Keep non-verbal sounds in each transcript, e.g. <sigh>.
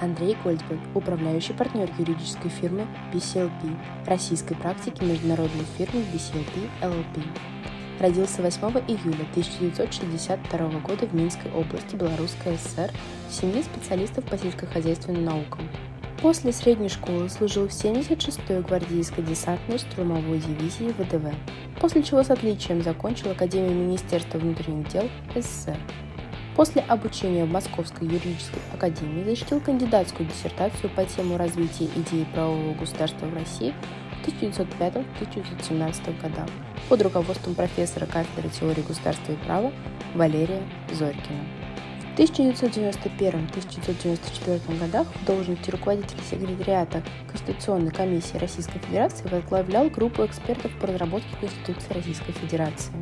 Андрей Гольдберг, управляющий партнер юридической фирмы BCLP, российской практики международной фирмы BCLP LLP. Родился 8 июля 1962 года в Минской области Белорусской ССР в семье специалистов по сельскохозяйственным наукам. После средней школы служил в 76-й гвардейской десантной штурмовой дивизии ВДВ, после чего с отличием закончил Академию Министерства внутренних дел СССР. После обучения в Московской юридической академии защитил кандидатскую диссертацию по тему развития идеи правового государства в России в 1905-1917 годах под руководством профессора кафедры теории государства и права Валерия Зорькина. В 1991-1994 годах в должности руководителя секретариата Конституционной комиссии Российской Федерации возглавлял группу экспертов по разработке Конституции Российской Федерации.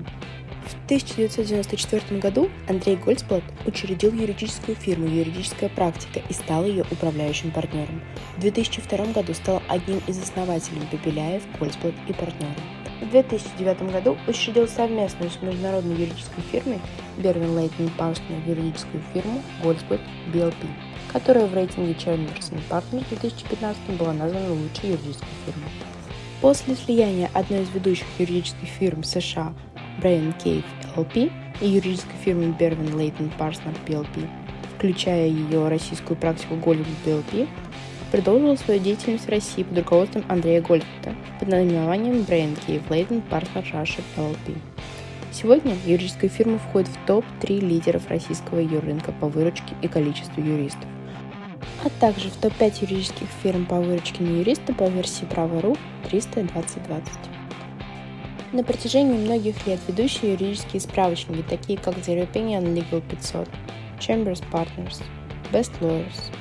В 1994 году Андрей Гольцблат учредил юридическую фирму «Юридическая практика» и стал ее управляющим партнером. В 2002 году стал одним из основателей Бабеляев, Гольцблат и партнеры. В 2009 году учредил совместную с международной юридической фирмой Бервин Лейтон Партнер юридическую фирму Гольцблат BLP, которая в рейтинге Chambers Partners 2015 была названа лучшей юридической фирмой. После слияния одной из ведущих юридических фирм США Brian Cave LP и юридической фирмы Berwin Leighton Parsons PLP, включая ее российскую практику Голливуд PLP, продолжила свою деятельность в России под руководством Андрея Гольдта под наименованием Brian Cave Leighton Parsons Russia PLP. Сегодня юридическая фирма входит в топ-3 лидеров российского юррынка по выручке и количеству юристов, а также в топ-5 юридических фирм по выручке на юриста по версии Право.ру 32020. На протяжении многих лет ведущие юридические справочники, такие как The European Legal 500, Chambers Partners, Best Lawyers,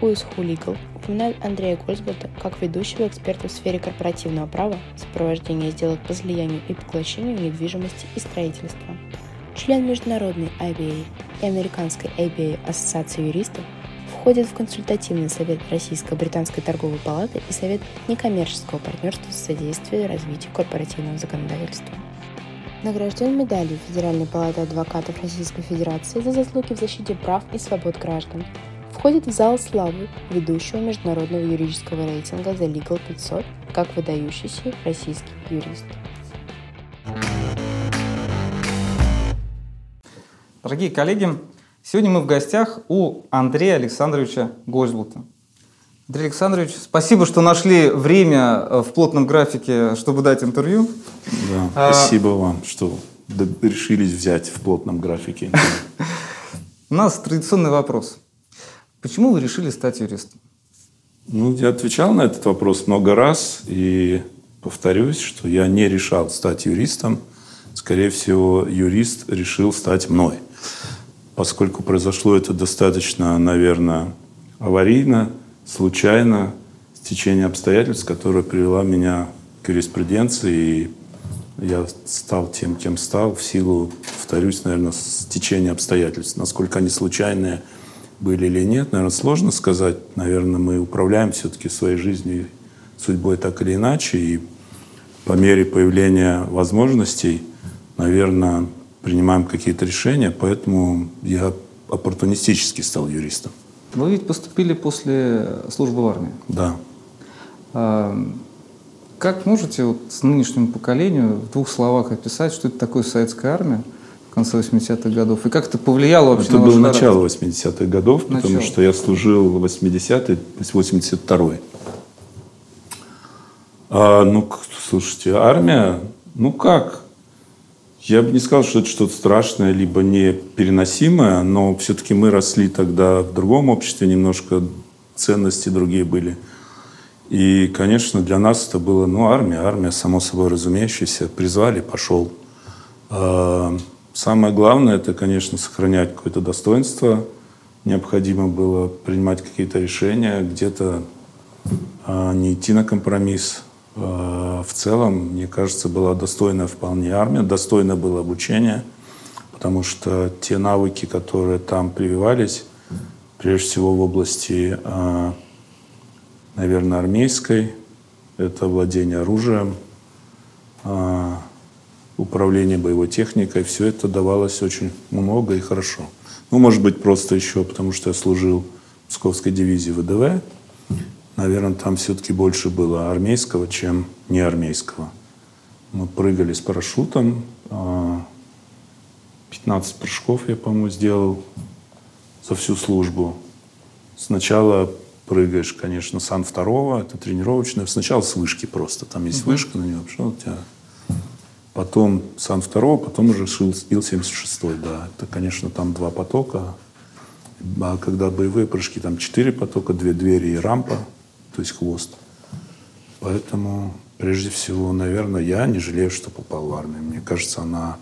Who is Who Legal, упоминают Андрея Гольцбота как ведущего эксперта в сфере корпоративного права, сопровождения сделок по слиянию и поглощению недвижимости и строительства. Член международной IBA и американской ABA Ассоциации юристов – входит в консультативный совет Российско-Британской торговой палаты и совет некоммерческого партнерства с содействием развитию корпоративного законодательства. Награжден медалью Федеральной палаты адвокатов Российской Федерации за заслуги в защите прав и свобод граждан. Входит в зал славы ведущего международного юридического рейтинга The Legal 500 как выдающийся российский юрист. Дорогие коллеги, Сегодня мы в гостях у Андрея Александровича Гольцблута. Андрей Александрович, спасибо, что нашли время э, в плотном графике, чтобы дать интервью. Да, а... Спасибо вам, что решились взять в плотном графике. <laughs> У нас традиционный вопрос. Почему вы решили стать юристом? Ну, я отвечал на этот вопрос много раз и повторюсь, что я не решал стать юристом. Скорее всего, юрист решил стать мной поскольку произошло это достаточно, наверное, аварийно, случайно, стечение обстоятельств, которое привело меня к юриспруденции, и я стал тем, кем стал, в силу, повторюсь, наверное, стечения обстоятельств. Насколько они случайные были или нет, наверное, сложно сказать. Наверное, мы управляем все-таки своей жизнью, судьбой так или иначе, и по мере появления возможностей, наверное, принимаем какие-то решения, поэтому я оппортунистически стал юристом. Вы ведь поступили после службы в армии. Да. А, как можете вот с нынешнему поколению в двух словах описать, что это такое советская армия в конце 80-х годов, и как это повлияло вообще это на Это было начало 80-х годов, начало. потому что я служил в 80-й, 82-й. А, ну, слушайте, армия, ну как, я бы не сказал, что это что-то страшное, либо непереносимое, но все-таки мы росли тогда в другом обществе, немножко ценности другие были. И, конечно, для нас это было, ну, армия, армия, само собой разумеющаяся, призвали, пошел. А, самое главное, это, конечно, сохранять какое-то достоинство. Необходимо было принимать какие-то решения, где-то а, не идти на компромисс, в целом, мне кажется, была достойная вполне армия, достойно было обучение, потому что те навыки, которые там прививались, прежде всего в области, э, наверное, армейской, это владение оружием, э, управление боевой техникой, все это давалось очень много и хорошо. Ну, может быть, просто еще потому, что я служил Псковской дивизии ВДВ. Наверное, там все-таки больше было армейского, чем неармейского. Мы прыгали с парашютом. 15 а, прыжков я, по-моему, сделал за всю службу. Сначала прыгаешь, конечно, сан второго, это тренировочное. Сначала с вышки просто. Там есть угу. вышка на нее, пошел у тебя. Потом сан второго, потом уже Ил-76, да. Это, конечно, там два потока. А когда боевые прыжки, там четыре потока, две двери и рампа, то есть хвост. Поэтому, прежде всего, наверное, я не жалею, что попал в армию. Мне кажется, она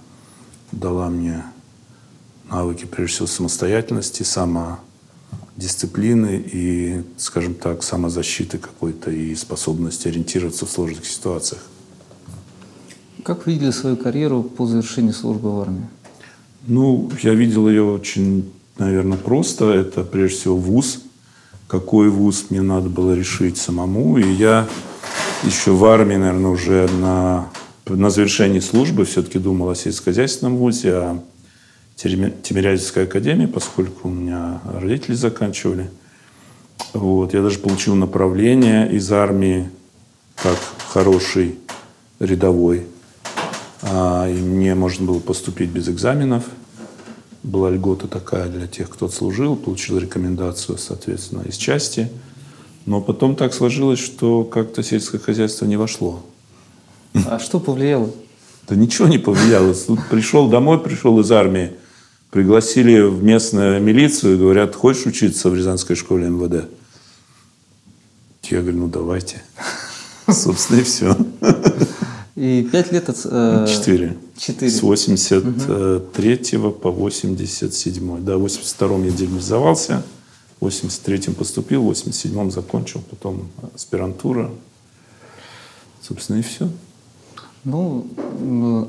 дала мне навыки, прежде всего, самостоятельности, самодисциплины и, скажем так, самозащиты какой-то и способности ориентироваться в сложных ситуациях. Как вы видели свою карьеру по завершении службы в армии? Ну, я видел ее очень наверное, просто. Это прежде всего вуз. Какой вуз мне надо было решить самому. И я еще в армии, наверное, уже на, на завершении службы все-таки думал о сельскохозяйственном вузе, о Тимирязевской академии, поскольку у меня родители заканчивали. Вот. Я даже получил направление из армии как хороший рядовой. А, и мне можно было поступить без экзаменов была льгота такая для тех, кто служил, получил рекомендацию, соответственно, из части. Но потом так сложилось, что как-то сельское хозяйство не вошло. А что повлияло? Да ничего не повлияло. Тут пришел домой, пришел из армии, пригласили в местную милицию и говорят, хочешь учиться в Рязанской школе МВД? Я говорю, ну давайте. <laughs> Собственно, и все. И пять лет... Э, четыре. Четыре. С 83 угу. по 87. Да, в 82 я демобилизовался, в 83 поступил, в 87 закончил, потом аспирантура. Собственно, и все. Ну,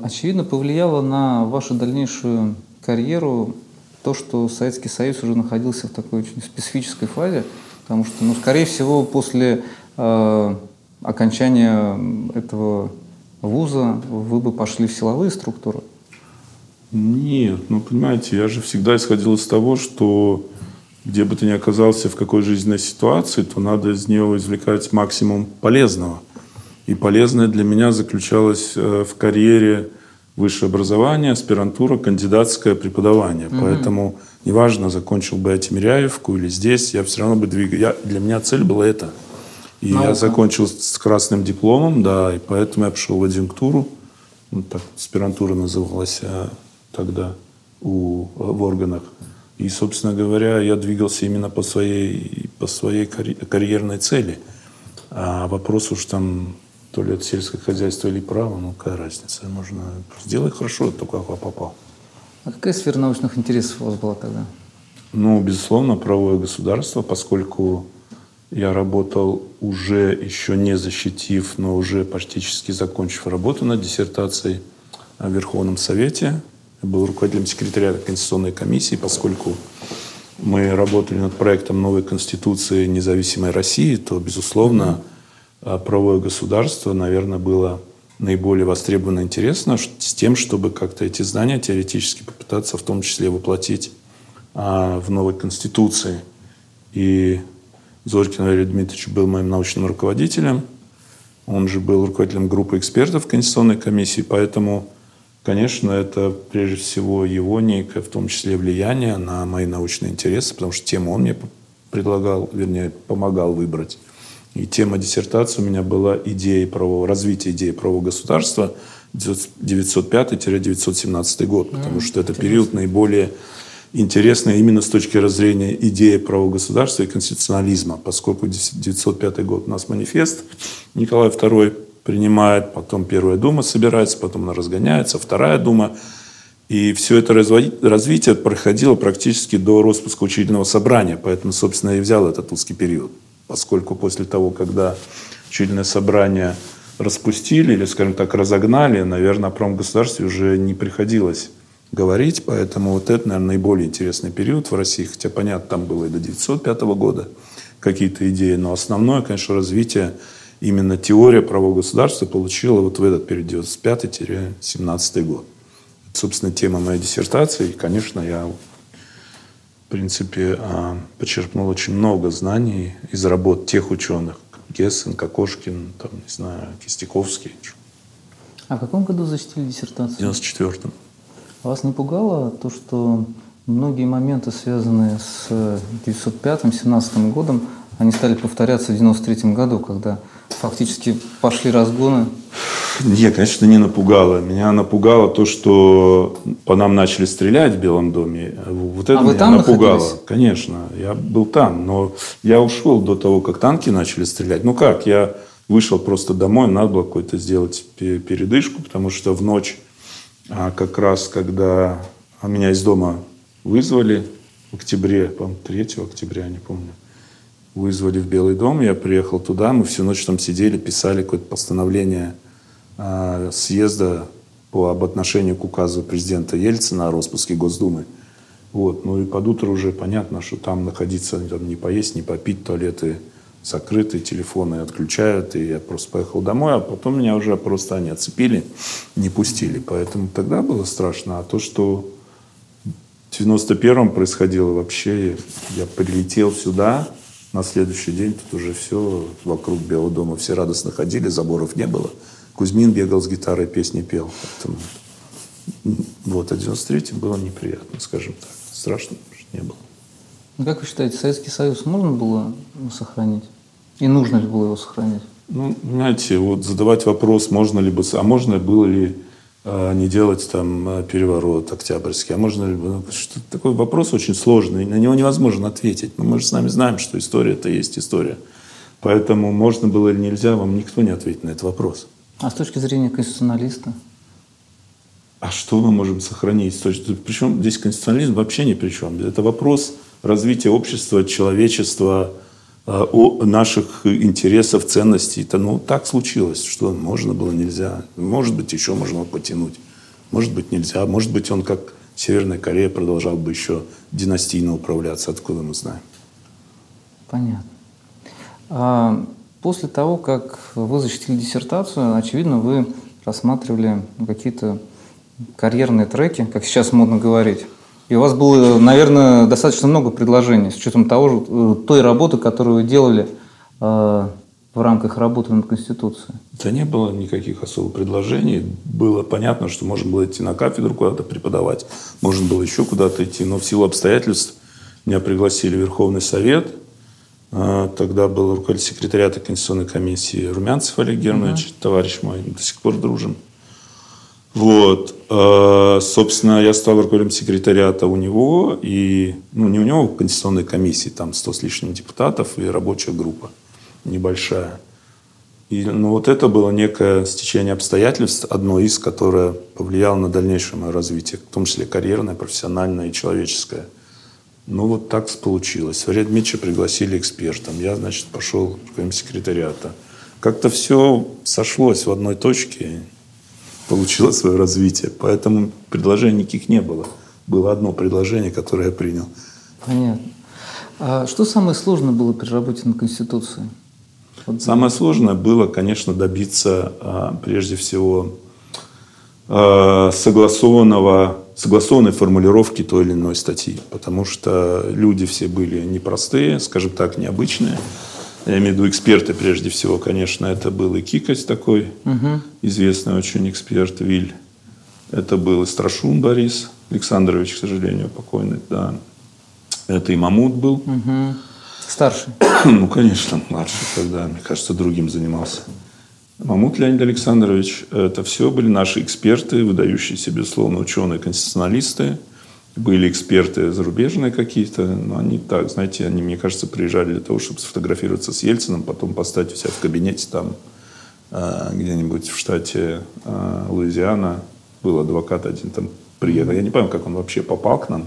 очевидно, повлияло на вашу дальнейшую карьеру то, что Советский Союз уже находился в такой очень специфической фазе, потому что, ну, скорее всего, после э, окончания этого вуза вы бы пошли в силовые структуры? Нет, ну понимаете, я же всегда исходил из того, что где бы ты ни оказался, в какой жизненной ситуации, то надо из нее извлекать максимум полезного. И полезное для меня заключалось э, в карьере высшее образование, аспирантура, кандидатское преподавание. Угу. Поэтому неважно, закончил бы я Тимиряевку или здесь, я все равно бы двигал. Я, для меня цель была это – и Наука. я закончил с красным дипломом, да, и поэтому я пошел в адъюнктуру. Ну, так аспирантура называлась а, тогда у, в органах. И, собственно говоря, я двигался именно по своей, по своей карьерной цели. А вопрос уж там, то ли это сельское хозяйство или право, ну какая разница, можно сделать хорошо, только как попал. А какая сфера научных интересов у вас была тогда? Ну, безусловно, правовое государство, поскольку я работал уже еще не защитив, но уже практически закончив работу над диссертацией в Верховном Совете. Я был руководителем секретариата Конституционной комиссии, поскольку мы работали над проектом новой Конституции независимой России, то, безусловно, правовое государство, наверное, было наиболее востребовано интересно с тем, чтобы как-то эти знания теоретически попытаться в том числе воплотить а, в новой Конституции. И Зорькин Валерий Дмитриевич был моим научным руководителем. Он же был руководителем группы экспертов Конституционной комиссии, поэтому, конечно, это прежде всего его некое, в том числе влияние на мои научные интересы, потому что тему он мне предлагал, вернее, помогал выбрать. И тема диссертации у меня была идея правового, развития идеи правового государства 905-917 год, потому что это период наиболее интересно именно с точки зрения идеи правого государства и конституционализма, поскольку 905 год у нас манифест, Николай II принимает, потом Первая Дума собирается, потом она разгоняется, Вторая Дума. И все это развитие проходило практически до распуска учительного собрания, поэтому, собственно, и взял этот узкий период, поскольку после того, когда учительное собрание распустили или, скажем так, разогнали, наверное, о правом государстве уже не приходилось говорить, поэтому вот это, наверное, наиболее интересный период в России, хотя, понятно, там было и до 1905 года какие-то идеи, но основное, конечно, развитие именно теория правового государства получила вот в этот период, 95-17 год. Это, собственно, тема моей диссертации, и, конечно, я в принципе, а, почерпнул очень много знаний из работ тех ученых, Гессен, Кокошкин, там, не знаю, Кистяковский. А в каком году защитили диссертацию? В 94-м. Вас не пугало то, что многие моменты, связанные с 1905-17 годом, они стали повторяться в 93 году, когда фактически пошли разгоны? Нет, конечно, не напугало. Меня напугало то, что по нам начали стрелять в Белом доме. Вот это а вы меня там напугало. Находились? Конечно, я был там, но я ушел до того, как танки начали стрелять. Ну как, я вышел просто домой, надо было какой-то сделать передышку, потому что в ночь, а как раз когда меня из дома вызвали в октябре, по-моему, 3 октября, не помню, вызвали в Белый дом, я приехал туда, мы всю ночь там сидели, писали какое-то постановление э, съезда по об отношению к указу президента Ельцина о распуске Госдумы. Вот. Ну и под утро уже понятно, что там находиться, там, не поесть, не попить, туалеты закрыты, телефоны отключают, и я просто поехал домой, а потом меня уже просто они оцепили, не пустили. Поэтому тогда было страшно. А то, что в 91-м происходило вообще, я прилетел сюда, на следующий день тут уже все вокруг Белого дома, все радостно ходили, заборов не было. Кузьмин бегал с гитарой, песни пел. Поэтому, вот, а 93-м было неприятно, скажем так. Страшно не было. Ну, как вы считаете, Советский Союз можно было сохранить? И нужно ли было его сохранять? Ну, знаете, вот задавать вопрос, можно ли бы, а можно было ли э, не делать там э, переворот октябрьский, а можно ли бы, ну, что, такой вопрос очень сложный, на него невозможно ответить. Но мы же с вами знаем, что история это есть история. Поэтому можно было или нельзя, вам никто не ответит на этот вопрос. А с точки зрения конституционалиста? А что мы можем сохранить? Причем здесь конституционализм вообще ни при чем. Это вопрос развития общества, человечества, о наших интересов, ценностей. Это ну так случилось, что можно было, нельзя. Может быть, еще можно потянуть. Может быть, нельзя. Может быть, он как Северная Корея продолжал бы еще династийно управляться. Откуда мы знаем? Понятно. А после того, как вы защитили диссертацию, очевидно, вы рассматривали какие-то карьерные треки, как сейчас модно говорить. И у вас было, наверное, достаточно много предложений с учетом того, э, той работы, которую вы делали э, в рамках работы над Конституцией. Да не было никаких особых предложений. Было понятно, что можно было идти на кафедру куда-то преподавать, можно было еще куда-то идти, но в силу обстоятельств меня пригласили в Верховный Совет. Э, тогда был руководитель секретариата Конституционной комиссии Румянцев Олег Германович, угу. товарищ мой, до сих пор дружим. Вот. Э, собственно, я стал руководителем секретариата у него, и, ну, не у него, в Конституционной комиссии, там 100 с лишним депутатов и рабочая группа небольшая. И, ну, вот это было некое стечение обстоятельств, одно из, которое повлияло на дальнейшее мое развитие, в том числе карьерное, профессиональное и человеческое. Ну, вот так получилось. Варя Дмитриевича пригласили экспертом. Я, значит, пошел руководителем секретариата. Как-то все сошлось в одной точке получила свое развитие. Поэтому предложений никаких не было. Было одно предложение, которое я принял. Понятно. А что самое сложное было при работе над Конституцией? Вот. Самое сложное было, конечно, добиться а, прежде всего а, согласованного, согласованной формулировки той или иной статьи. Потому что люди все были непростые, скажем так, необычные я имею в виду эксперты прежде всего, конечно, это был и Кикось такой, угу. известный очень эксперт, Виль. Это был и Страшун Борис Александрович, к сожалению, покойный, да. Это и Мамут был. Угу. Старший? <coughs> ну, конечно, младший тогда, мне кажется, другим занимался. Мамут Леонид Александрович, это все были наши эксперты, выдающиеся, безусловно, ученые, конституционалисты были эксперты зарубежные какие-то, но они так, знаете, они, мне кажется, приезжали для того, чтобы сфотографироваться с Ельцином, потом поставить у себя в кабинете там э, где-нибудь в штате э, Луизиана. Был адвокат один там приехал. Я не помню, как он вообще попал к нам.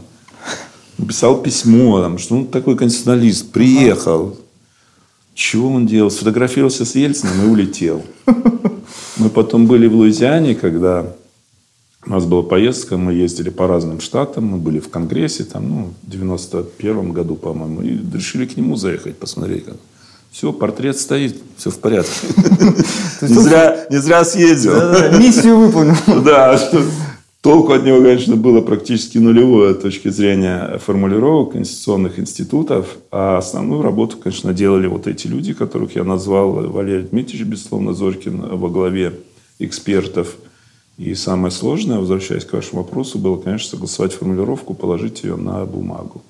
Написал письмо, там, что он такой конституционалист, приехал. Чего он делал? Сфотографировался с Ельцином и улетел. Мы потом были в Луизиане, когда у нас была поездка, мы ездили по разным штатам, мы были в Конгрессе, там, ну, в 91 году, по-моему, и решили к нему заехать, посмотреть, как. Все, портрет стоит, все в порядке. <laughs> Не зря съездил. Миссию выполнил. <laughs> Да. Толку от него, конечно, было практически нулевое с точки зрения формулировок конституционных институтов. А основную работу, конечно, делали вот эти люди, которых я назвал. Валерий Дмитриевич, безусловно, Зорькин во главе экспертов. И самое сложное, возвращаясь к вашему вопросу, было, конечно, согласовать формулировку, положить ее на бумагу.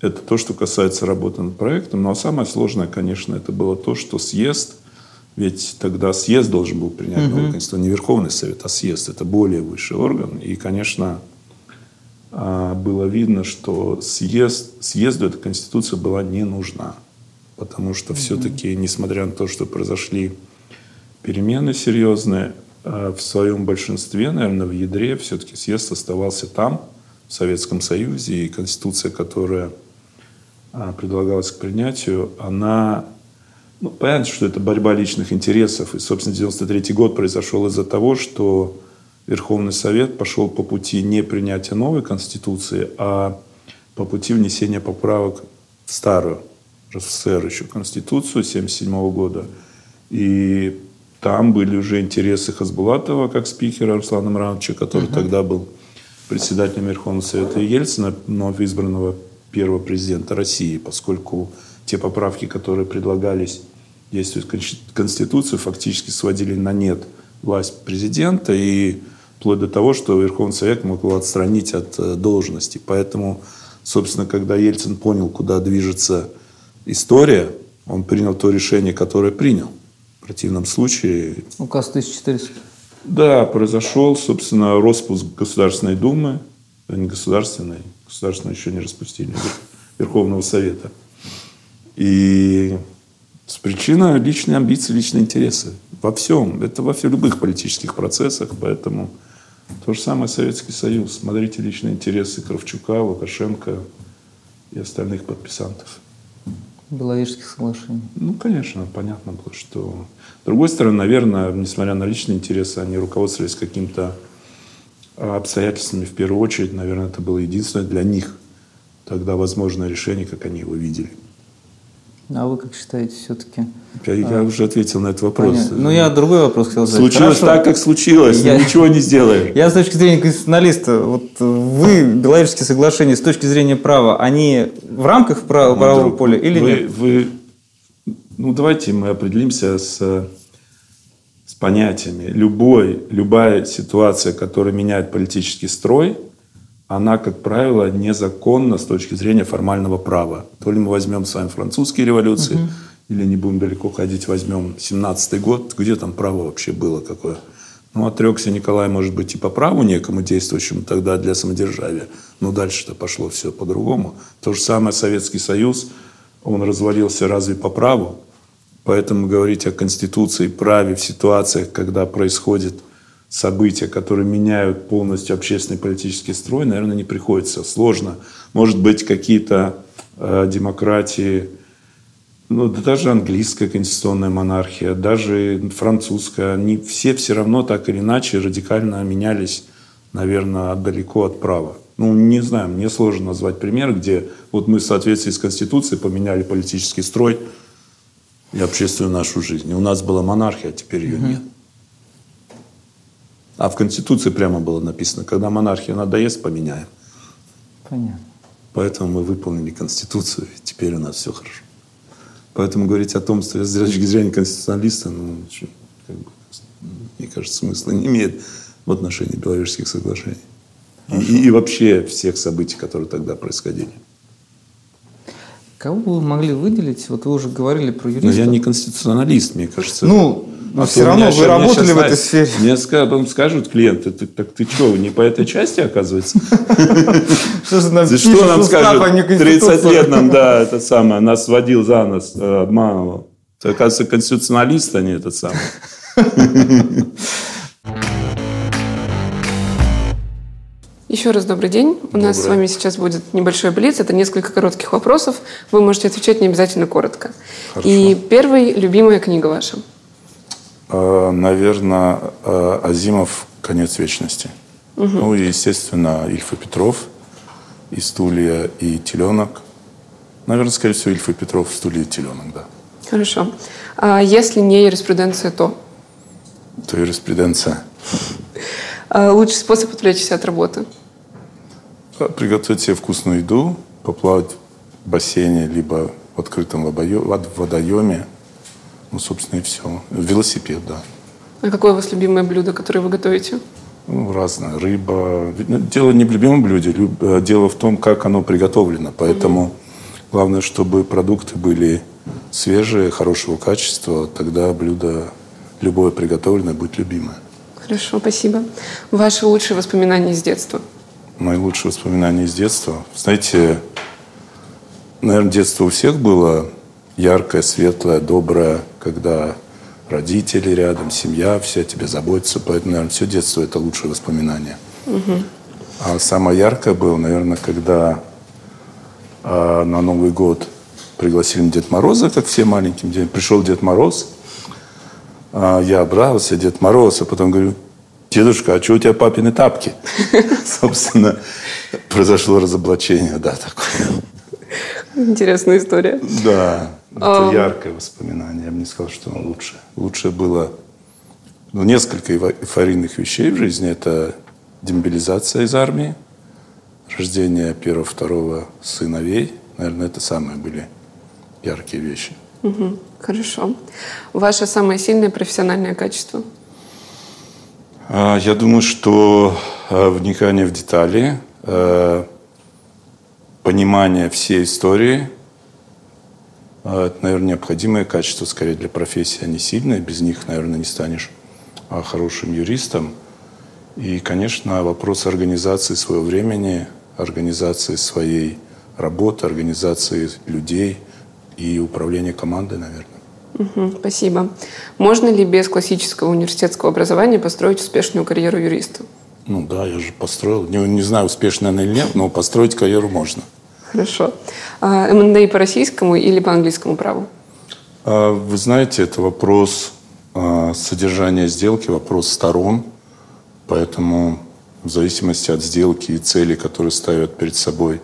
Это то, что касается работы над проектом. Ну а самое сложное, конечно, это было то, что съезд – ведь тогда съезд должен был принять новую конституцию, не Верховный Совет, а съезд. Это более высший орган. И, конечно, а, было видно, что съезд, съезду эта конституция была не нужна. Потому что все-таки, несмотря на то, что произошли перемены серьезные, в своем большинстве, наверное, в ядре все-таки съезд оставался там, в Советском Союзе, и конституция, которая а, предлагалась к принятию, она ну, понятно, что это борьба личных интересов. И, собственно, 93 год произошел из-за того, что Верховный Совет пошел по пути не принятия новой Конституции, а по пути внесения поправок в старую РСФСР еще Конституцию 1977 года. И там были уже интересы Хасбулатова как спикера Руслана Мрановича, который uh-huh. тогда был председателем Верховного Совета, Ельцина, вновь избранного первого президента России, поскольку те поправки, которые предлагались действует Конституцию, фактически сводили на нет власть президента и вплоть до того, что Верховный Совет мог его отстранить от э, должности. Поэтому, собственно, когда Ельцин понял, куда движется история, он принял то решение, которое принял. В противном случае... Указ 1400. Да, произошел, собственно, распуск Государственной Думы, а не государственной, государственную еще не распустили, Верховного Совета. И с причиной личной амбиции, личные интересы. Во всем. Это во всех любых политических процессах. Поэтому то же самое Советский Союз. Смотрите личные интересы Кравчука, Лукашенко и остальных подписантов. Беловежских соглашений. Ну, конечно, понятно было, что... С другой стороны, наверное, несмотря на личные интересы, они руководствовались каким-то обстоятельствами в первую очередь. Наверное, это было единственное для них тогда возможное решение, как они его видели. А вы как считаете все-таки? Я, я а, уже ответил на этот вопрос. Понятно. Ну, я другой вопрос хотел задать. Случилось Хорошо. так, как случилось, я... ничего не сделаешь. <laughs> Я с точки зрения конституционалиста, вот вы, Беловежские соглашения, с точки зрения права, они в рамках прав, ну, правового друг, поля или вы, нет? Вы, ну, давайте мы определимся с, с понятиями. Любой, любая ситуация, которая меняет политический строй – она, как правило, незаконна с точки зрения формального права. То ли мы возьмем с вами французские революции, угу. или не будем далеко ходить, возьмем 17-й год, где там право вообще было какое. Ну, отрекся Николай, может быть, и по праву некому действующему тогда для самодержавия. Но дальше-то пошло все по-другому. То же самое Советский Союз, он развалился разве по праву? Поэтому говорить о Конституции, праве в ситуациях, когда происходит события, которые меняют полностью общественный политический строй, наверное, не приходится. Сложно. Может быть, какие-то э, демократии, ну, даже английская конституционная монархия, даже французская, они все все равно так или иначе радикально менялись, наверное, далеко от права. Ну, не знаю, мне сложно назвать пример, где вот мы в соответствии с Конституцией поменяли политический строй и общественную нашу жизнь. И у нас была монархия, а теперь ее нет. А в Конституции прямо было написано, когда монархия надоест, поменяем. Понятно. Поэтому мы выполнили Конституцию, и теперь у нас все хорошо. Поэтому говорить о том, что с точки зрения конституционалиста, ну, как бы, мне кажется, смысла не имеет в отношении Беловежских соглашений. И, и, и вообще всех событий, которые тогда происходили. Кого бы вы могли выделить? Вот вы уже говорили про юристов. Но я не конституционалист, мне кажется. Ну, но а все равно вы работали в этой сфере. Мне скажут, скажут клиенты, ты, так ты что, не по этой части, оказывается? <laughs> Что же нам Что нам скажут? 30 лет нам, да, это самое, нас водил за нас, э, обманывал. Это, оказывается, конституционалист, а не этот самый. <laughs> Еще раз добрый день. У нас с вами сейчас будет небольшой блиц. Это несколько коротких вопросов. Вы можете отвечать не обязательно коротко. Хорошо. И первый, любимая книга ваша. Э, наверное, э, Азимов «Конец вечности». Угу. Ну и, естественно, Ильф и Петров, и «Стулья», и «Теленок». Наверное, скорее всего, Ильф и Петров, «Стулья» и «Теленок», да. Хорошо. А если не юриспруденция, то? То юриспруденция. А, лучший способ отвлечься от работы? Приготовить себе вкусную еду, поплавать в бассейне, либо в открытом водоеме. Ну, собственно, и все. Велосипед, да. А какое у вас любимое блюдо, которое вы готовите? Ну, разное. Рыба. Ну, дело не в любимом блюде, э, дело в том, как оно приготовлено. Поэтому угу. главное, чтобы продукты были свежие, хорошего качества. Тогда блюдо любое приготовленное будет любимое. Хорошо, спасибо. Ваши лучшие воспоминания из детства? Мои лучшие воспоминания из детства? Знаете, наверное, детство у всех было яркое, светлое, доброе, когда родители рядом, семья вся тебе заботится. Поэтому, наверное, все детство – это лучшие воспоминания. Угу. А самое яркое было, наверное, когда э, на Новый год пригласили Дед Мороза, как все маленьким. Пришел Дед Мороз, а я обрадовался, Дед Мороз, а потом говорю, дедушка, а что у тебя папины тапки? <laughs> Собственно, произошло разоблачение, да, такое. Интересная история. Да, это яркое воспоминание. Я бы не сказал, что оно лучше. Лучше было ну, несколько эйфорийных вещей в жизни. Это демобилизация из армии, рождение первого, второго сыновей. Наверное, это самые были яркие вещи. Угу, хорошо. Ваше самое сильное профессиональное качество? А, я думаю, что а, вникание в детали, а, понимание всей истории – это, наверное, необходимое качество скорее для профессии, а не сильное. Без них, наверное, не станешь хорошим юристом. И, конечно, вопрос организации своего времени, организации своей работы, организации людей – и управление командой, наверное. Угу, спасибо. Можно ли без классического университетского образования построить успешную карьеру юриста? Ну да, я же построил. Не, не знаю, успешно она или нет, но построить карьеру можно. Хорошо. А, МНД по российскому или по английскому праву? А, вы знаете, это вопрос а, содержания сделки, вопрос сторон. Поэтому в зависимости от сделки и целей, которые ставят перед собой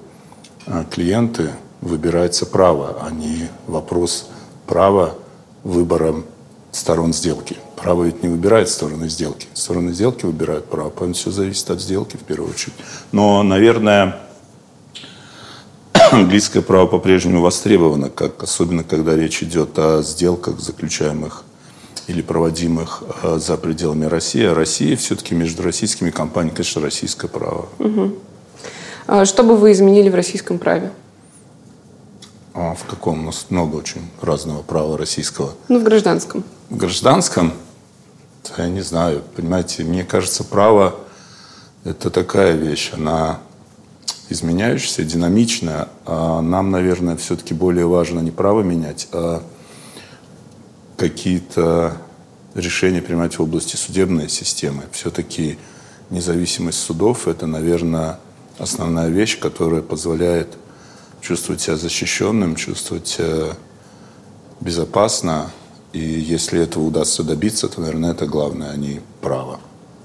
клиенты, выбирается право, а не вопрос права выбором сторон сделки. Право ведь не выбирает стороны сделки. Стороны сделки выбирают право, поэтому все зависит от сделки в первую очередь. Но, наверное, английское право по-прежнему востребовано, как, особенно когда речь идет о сделках, заключаемых или проводимых э, за пределами России. А Россия все-таки между российскими компаниями, конечно, российское право. Угу. Что бы вы изменили в российском праве? А в каком? У нас много очень разного права российского. Ну, в гражданском. В гражданском? Я не знаю. Понимаете, мне кажется, право – это такая вещь. Она изменяющаяся, динамичная. Нам, наверное, все-таки более важно не право менять, а какие-то решения принимать в области судебной системы. Все-таки независимость судов – это, наверное, основная вещь, которая позволяет чувствовать себя защищенным, чувствовать безопасно. И если этого удастся добиться, то, наверное, это главное, а не право.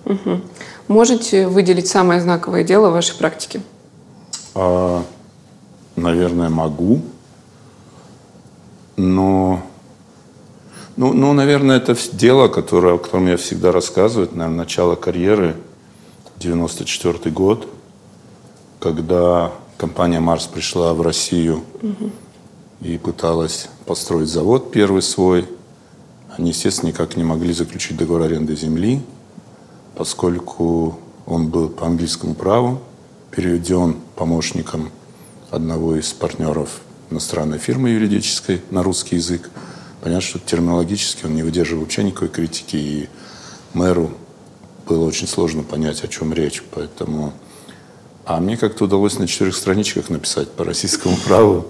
Угу. Можете выделить самое знаковое дело в вашей практике? А, наверное, могу. Но, ну, ну, наверное, это дело, которое, о котором я всегда рассказываю. Это, наверное, начало карьеры, 94 год, когда компания «Марс» пришла в Россию угу. и пыталась построить завод первый свой. Они, естественно, никак не могли заключить договор аренды земли, поскольку он был по английскому праву переведен помощником одного из партнеров иностранной фирмы юридической на русский язык. Понятно, что терминологически он не выдерживал вообще никакой критики, и мэру было очень сложно понять, о чем речь. Поэтому а мне как-то удалось на четырех страничках написать по российскому <laughs> праву,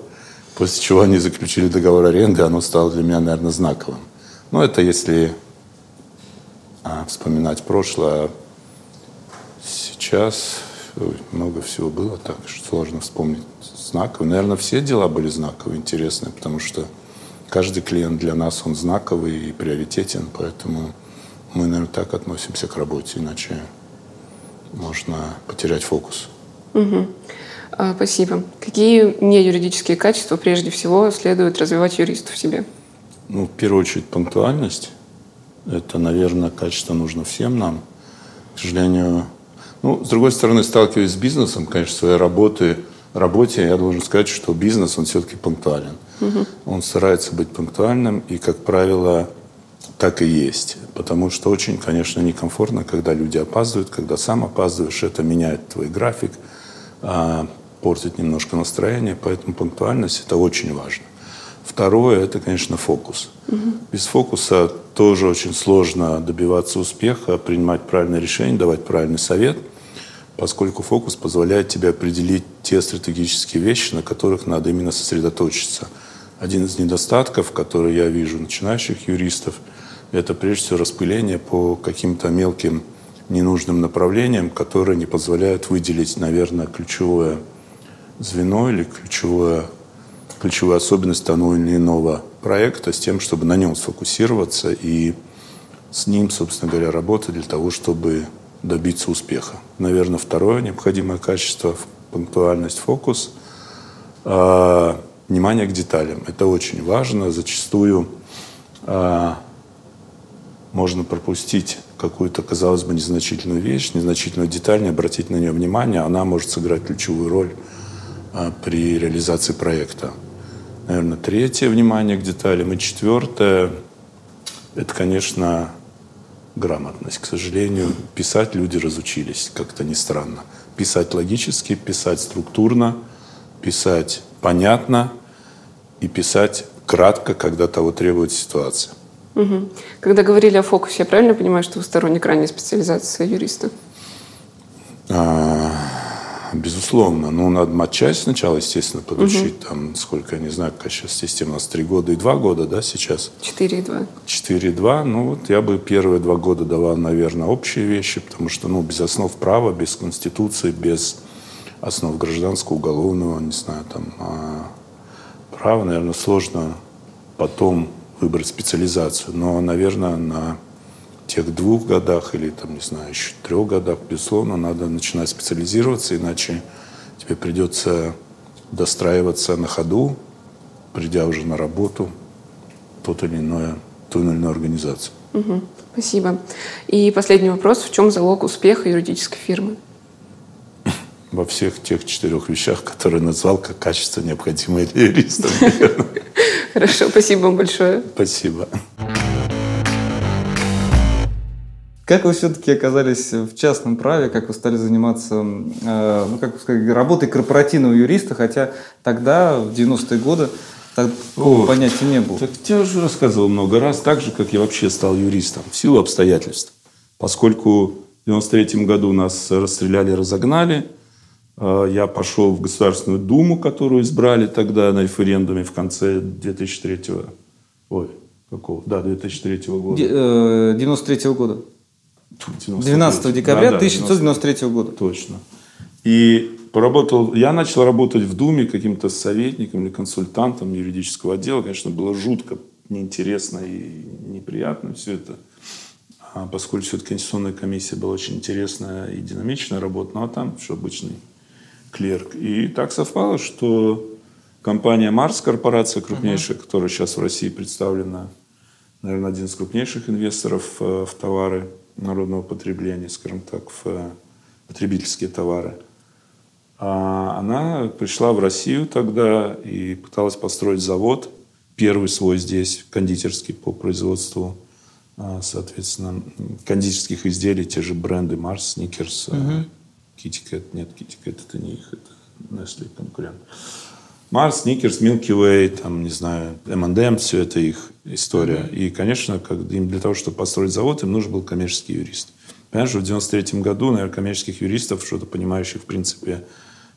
после чего они заключили договор аренды, оно стало для меня, наверное, знаковым. Но это если а, вспоминать прошлое. Сейчас много всего было так, что сложно вспомнить знаковые. Наверное, все дела были знаковые, интересные, потому что каждый клиент для нас, он знаковый и приоритетен, поэтому мы, наверное, так относимся к работе, иначе можно потерять фокус. Угу. Спасибо. Какие неюридические качества прежде всего следует развивать юристу в себе? Ну, в первую очередь, пунктуальность. Это, наверное, качество нужно всем нам. к сожалению, ну, с другой стороны, сталкиваясь с бизнесом, конечно, своей работы, работе, я должен сказать, что бизнес, он все-таки пунктуален. Угу. Он старается быть пунктуальным, и, как правило, так и есть. Потому что очень, конечно, некомфортно, когда люди опаздывают, когда сам опаздываешь, это меняет твой график, а, портит немножко настроение, поэтому пунктуальность – это очень важно. Второе – это, конечно, фокус. Угу. Без фокуса тоже очень сложно добиваться успеха, принимать правильное решение, давать правильный совет, поскольку фокус позволяет тебе определить те стратегические вещи, на которых надо именно сосредоточиться. Один из недостатков, который я вижу начинающих юристов, это прежде всего распыление по каким-то мелким ненужным направлениям, которые не позволяют выделить, наверное, ключевое звено или ключевое ключевую особенность того или иного проекта с тем, чтобы на нем сфокусироваться и с ним, собственно говоря, работать для того, чтобы добиться успеха. Наверное, второе необходимое качество – пунктуальность, фокус. А, внимание к деталям. Это очень важно. Зачастую а, можно пропустить какую-то, казалось бы, незначительную вещь, незначительную деталь, не обратить на нее внимание. Она может сыграть ключевую роль а, при реализации проекта наверное, третье внимание к деталям. И четвертое, это, конечно, грамотность. К сожалению, писать люди разучились, как-то не странно. Писать логически, писать структурно, писать понятно и писать кратко, когда того требует ситуация. Угу. Когда говорили о фокусе, я правильно понимаю, что вы сторонник ранней специализации юриста? А, Безусловно. Ну, надо матчасть сначала, естественно, подучить. Угу. Там, сколько, я не знаю, какая сейчас система. У нас три года и два года, да, сейчас? Четыре и два. Четыре и два. Ну, вот я бы первые два года давал, наверное, общие вещи, потому что, ну, без основ права, без конституции, без основ гражданского, уголовного, не знаю, там, а, права, наверное, сложно потом выбрать специализацию. Но, наверное, на тех двух годах или, там, не знаю, еще трех годах, безусловно, надо начинать специализироваться, иначе тебе придется достраиваться на ходу, придя уже на работу, тот или иное, ту или иную организацию. Угу, спасибо. И последний вопрос. В чем залог успеха юридической фирмы? <laughs> Во всех тех четырех вещах, которые назвал как качество, необходимое для юриста. <laughs> Хорошо, спасибо вам большое. Спасибо. Как вы все-таки оказались в частном праве, как вы стали заниматься, э, ну, как сказать, работой корпоративного юриста, хотя тогда, в 90-е годы, такого О, понятия не было? Так я уже рассказывал много раз, так же, как я вообще стал юристом, в силу обстоятельств. Поскольку в 93 году нас расстреляли, разогнали, э, я пошел в Государственную Думу, которую избрали тогда на референдуме в конце 2003 Ой, какого? Да, 2003 года. 93 -го года. 12 декабря да, 1993 года. Точно. И поработал, я начал работать в Думе каким-то советником или консультантом юридического отдела. Конечно, было жутко неинтересно и неприятно все это. А поскольку все-таки конституционная комиссия была очень интересная и динамичная работа, ну а там что обычный клерк. И так совпало, что компания Марс, корпорация крупнейшая, uh-huh. которая сейчас в России представлена, наверное, один из крупнейших инвесторов э, в товары народного потребления, скажем так, в э, потребительские товары. А она пришла в Россию тогда и пыталась построить завод, первый свой здесь, кондитерский по производству, а, соответственно, кондитерских изделий, те же бренды Марс, Сникерс, Китикет, нет, Китикет это не их, это Nestle конкурент. Марс, Сникерс, Milky Way, там, не знаю, M&M, все это их история. И, конечно, как, им для того, чтобы построить завод, им нужен был коммерческий юрист. Понимаешь, в 93 году, наверное, коммерческих юристов, что-то понимающих, в принципе,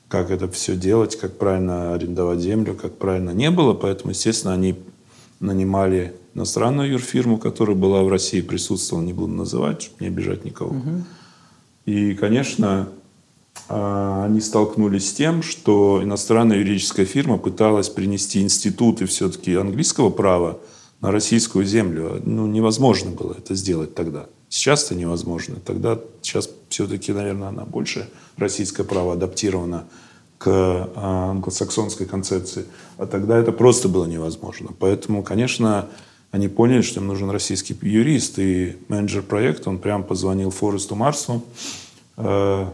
как это все делать, как правильно арендовать землю, как правильно не было. Поэтому, естественно, они нанимали иностранную юрфирму, которая была в России, присутствовала, не буду называть, чтобы не обижать никого. Угу. И, конечно, они столкнулись с тем, что иностранная юридическая фирма пыталась принести институты все-таки английского права на российскую землю. Ну, невозможно было это сделать тогда. Сейчас это невозможно. Тогда, сейчас все-таки, наверное, она больше российское право адаптировано к а, англосаксонской концепции. А тогда это просто было невозможно. Поэтому, конечно, они поняли, что им нужен российский юрист. И менеджер проекта, он прям позвонил Форесту Марсу э,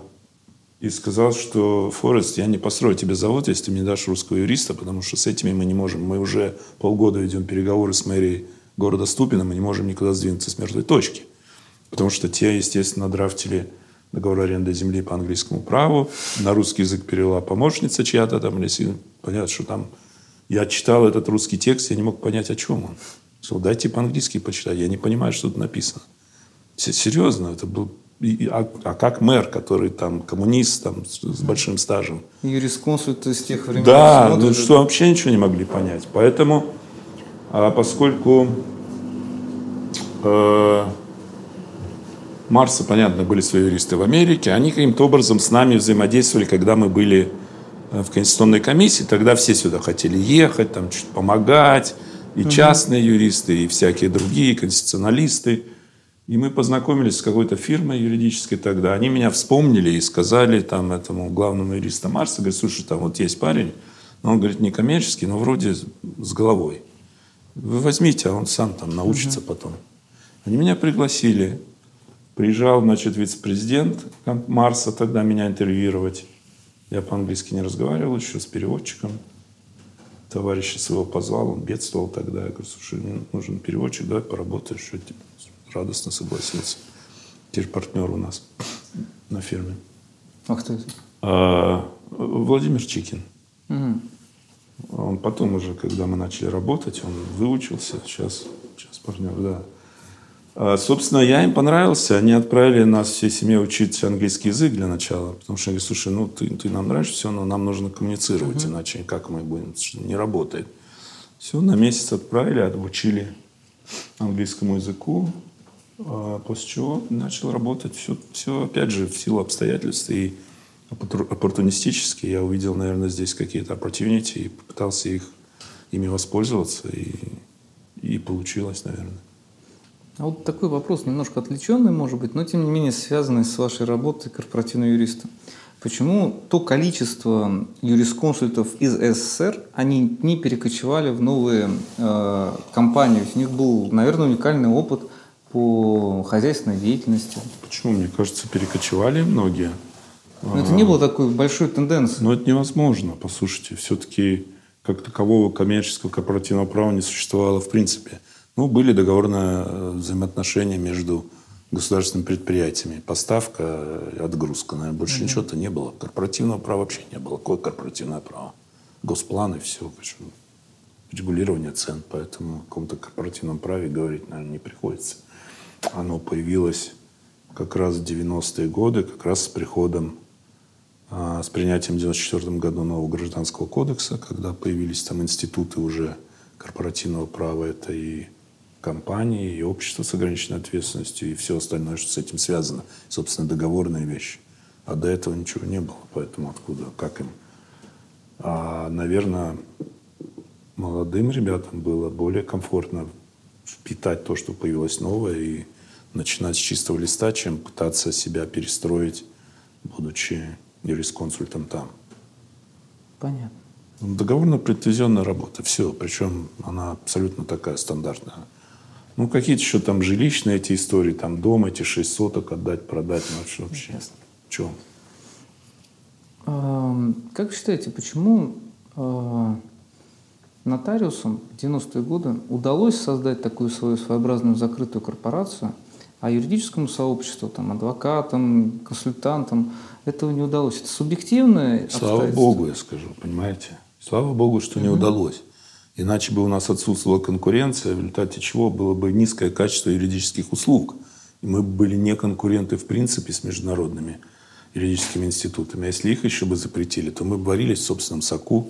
и сказал, что Форест, я не построю тебе завод, если ты мне дашь русского юриста, потому что с этими мы не можем. Мы уже полгода ведем переговоры с мэрией города Ступино, мы не можем никуда сдвинуться с мертвой точки. Потому что те, естественно, драфтили договор аренды земли по английскому праву. На русский язык перевела помощница чья-то там. Понятно, что там... Я читал этот русский текст, я не мог понять, о чем он. Сказал, дайте по-английски почитать. Я не понимаю, что тут написано. Серьезно, это был... А, а как мэр, который там коммунист там, с, с большим стажем? Юрисконсульт из тех времен. Да, ну, что вообще ничего не могли понять. Поэтому, а поскольку э, Марса, понятно, были свои юристы в Америке, они каким-то образом с нами взаимодействовали, когда мы были э, в Конституционной комиссии, тогда все сюда хотели ехать, там что-то помогать, и частные юристы, и всякие другие конституционалисты. И мы познакомились с какой-то фирмой юридической тогда. Они меня вспомнили и сказали там этому главному юристу Марса, говорит, слушай, там вот есть парень, но он, говорит, не коммерческий, но вроде с головой. Вы возьмите, а он сам там научится угу. потом. Они меня пригласили. Приезжал, значит, вице-президент Марса тогда меня интервьюировать. Я по-английски не разговаривал еще с переводчиком товарища своего позвал, он бедствовал тогда. Я говорю, слушай, мне нужен переводчик, давай поработаешь. Что типа, радостно согласился. Теперь партнер у нас на фирме. А кто это? А, Владимир Чикин. Угу. Он потом уже, когда мы начали работать, он выучился. Сейчас, сейчас партнер, да. А, собственно, я им понравился. Они отправили нас всей семьей учить английский язык для начала. Потому что они говорят, слушай, ну ты, ты нам нравишься, все, но нам нужно коммуницировать, uh-huh. иначе как мы будем, не работает. Все, на месяц отправили, обучили английскому языку. А после чего начал работать. Все, все, опять же, в силу обстоятельств и оппортунистически я увидел, наверное, здесь какие-то opportunity и попытался их, ими воспользоваться. И, и получилось, наверное. А вот такой вопрос, немножко отвлеченный, может быть, но тем не менее связанный с вашей работой корпоративного юриста. Почему то количество юрисконсультов из СССР, они не перекочевали в новые э, компании? У них был, наверное, уникальный опыт по хозяйственной деятельности. Почему? Мне кажется, перекочевали многие. Но это не было такой большой тенденции. Но это невозможно. Послушайте, все-таки как такового коммерческого корпоративного права не существовало в принципе. Ну, были договорные э, взаимоотношения между государственными предприятиями. Поставка, отгрузка. Наверное, больше mm-hmm. ничего-то не было. Корпоративного права вообще не было. Какое корпоративное право? Госпланы, все. Почему? Регулирование цен. Поэтому о каком-то корпоративном праве говорить, наверное, не приходится. Оно появилось как раз в 90-е годы, как раз с приходом, а, с принятием в 94 году нового гражданского кодекса, когда появились там институты уже корпоративного права. Это и компании и общество с ограниченной ответственностью и все остальное, что с этим связано. Собственно, договорные вещи. А до этого ничего не было, поэтому откуда, как им? А, наверное, молодым ребятам было более комфортно впитать то, что появилось новое, и начинать с чистого листа, чем пытаться себя перестроить, будучи юрисконсультом там. Понятно. Договорно-претензионная работа. Все. Причем она абсолютно такая стандартная. Ну, какие-то еще там жилищные эти истории, там дом эти шесть соток отдать, продать, ну, вообще, вообще. В чем? Как вы считаете, почему а, нотариусам в 90-е годы удалось создать такую свою своеобразную закрытую корпорацию, а юридическому сообществу, там, адвокатам, консультантам этого не удалось? Это субъективное Слава Богу, я скажу, понимаете? Слава Богу, что не удалось. Иначе бы у нас отсутствовала конкуренция, в результате чего было бы низкое качество юридических услуг. И мы бы были не конкуренты в принципе с международными юридическими институтами. А если их еще бы запретили, то мы бы варились в собственном соку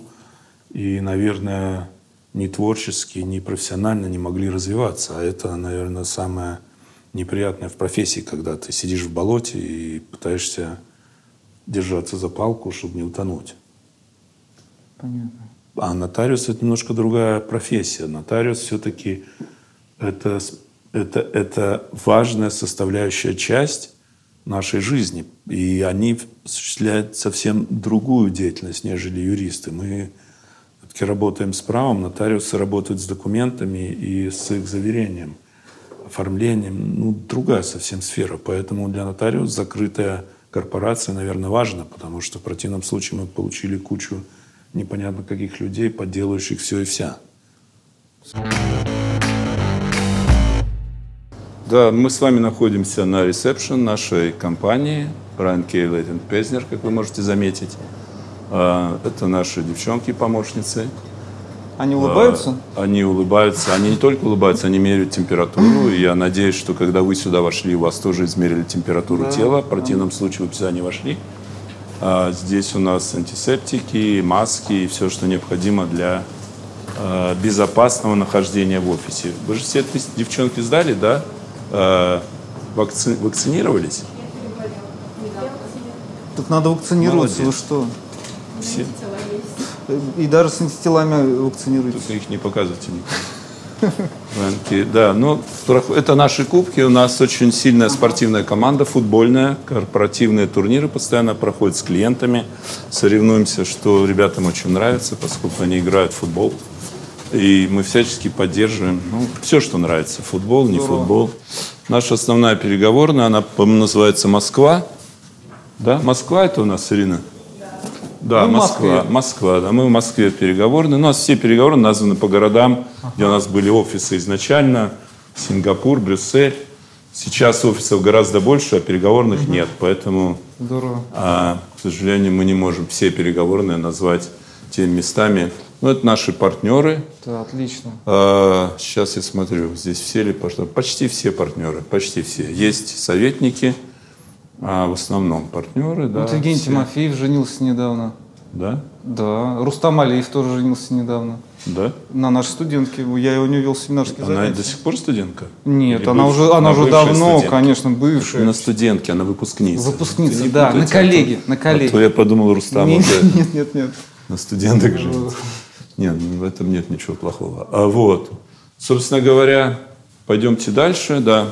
и, наверное, ни творчески, ни профессионально не могли развиваться. А это, наверное, самое неприятное в профессии, когда ты сидишь в болоте и пытаешься держаться за палку, чтобы не утонуть. Понятно. А нотариус – это немножко другая профессия. Нотариус все-таки это, это, это важная составляющая часть нашей жизни. И они осуществляют совсем другую деятельность, нежели юристы. Мы все-таки работаем с правом, нотариусы работают с документами и с их заверением, оформлением. Ну, другая совсем сфера. Поэтому для нотариуса закрытая корпорация, наверное, важна, потому что в противном случае мы получили кучу непонятно каких людей, подделывающих все и вся. Да, мы с вами находимся на ресепшн нашей компании Brian K. Leighton Пезнер, как вы можете заметить. А, это наши девчонки-помощницы. Они улыбаются? А, они улыбаются. Они не только улыбаются, они меряют температуру. И я надеюсь, что когда вы сюда вошли, у вас тоже измерили температуру да. тела. В противном случае вы сюда не вошли. А здесь у нас антисептики, маски и все, что необходимо для а, безопасного нахождения в офисе. Вы же все девчонки сдали, да? А, вакци... Вакцинировались? Так надо вакцинироваться, Молодец. вы что? Все. И даже с антителами вакцинируются. Только их не показывайте никому. Да, ну, это наши кубки. У нас очень сильная спортивная команда, футбольная. Корпоративные турниры постоянно проходят с клиентами. Соревнуемся, что ребятам очень нравится, поскольку они играют в футбол. И мы всячески поддерживаем ну, все, что нравится. Футбол, не футбол. Наша основная переговорная, она, называется «Москва». Да, Москва это у нас, Ирина? Да, мы Москва. Москва, да. Мы в Москве переговорные. У нас все переговоры названы по городам, ага. где у нас были офисы изначально. Сингапур, Брюссель. Сейчас офисов гораздо больше, а переговорных угу. нет. Поэтому, Здорово. А, к сожалению, мы не можем все переговорные назвать теми местами. Ну, это наши партнеры. Да, отлично. А, сейчас я смотрю, здесь все ли партнеры? Почти все партнеры, почти все. Есть советники, а в основном партнеры, да. Вот Евгений все. Тимофеев женился недавно. Да? Да. Рустам Алиев тоже женился недавно. Да? На нашей студентке. Я его не вел семинарские она занятия. Она до сих пор студентка? Нет, Или она быв... уже, она уже давно, студентка? конечно, бывшая. На студентке, она выпускница. Выпускница, да, на коллеге, на коллеге. А то я подумал, Рустам нет, уже <laughs> нет, нет, нет. на студенток женится. Нет, в этом нет ничего плохого. А вот, собственно говоря, пойдемте дальше, да.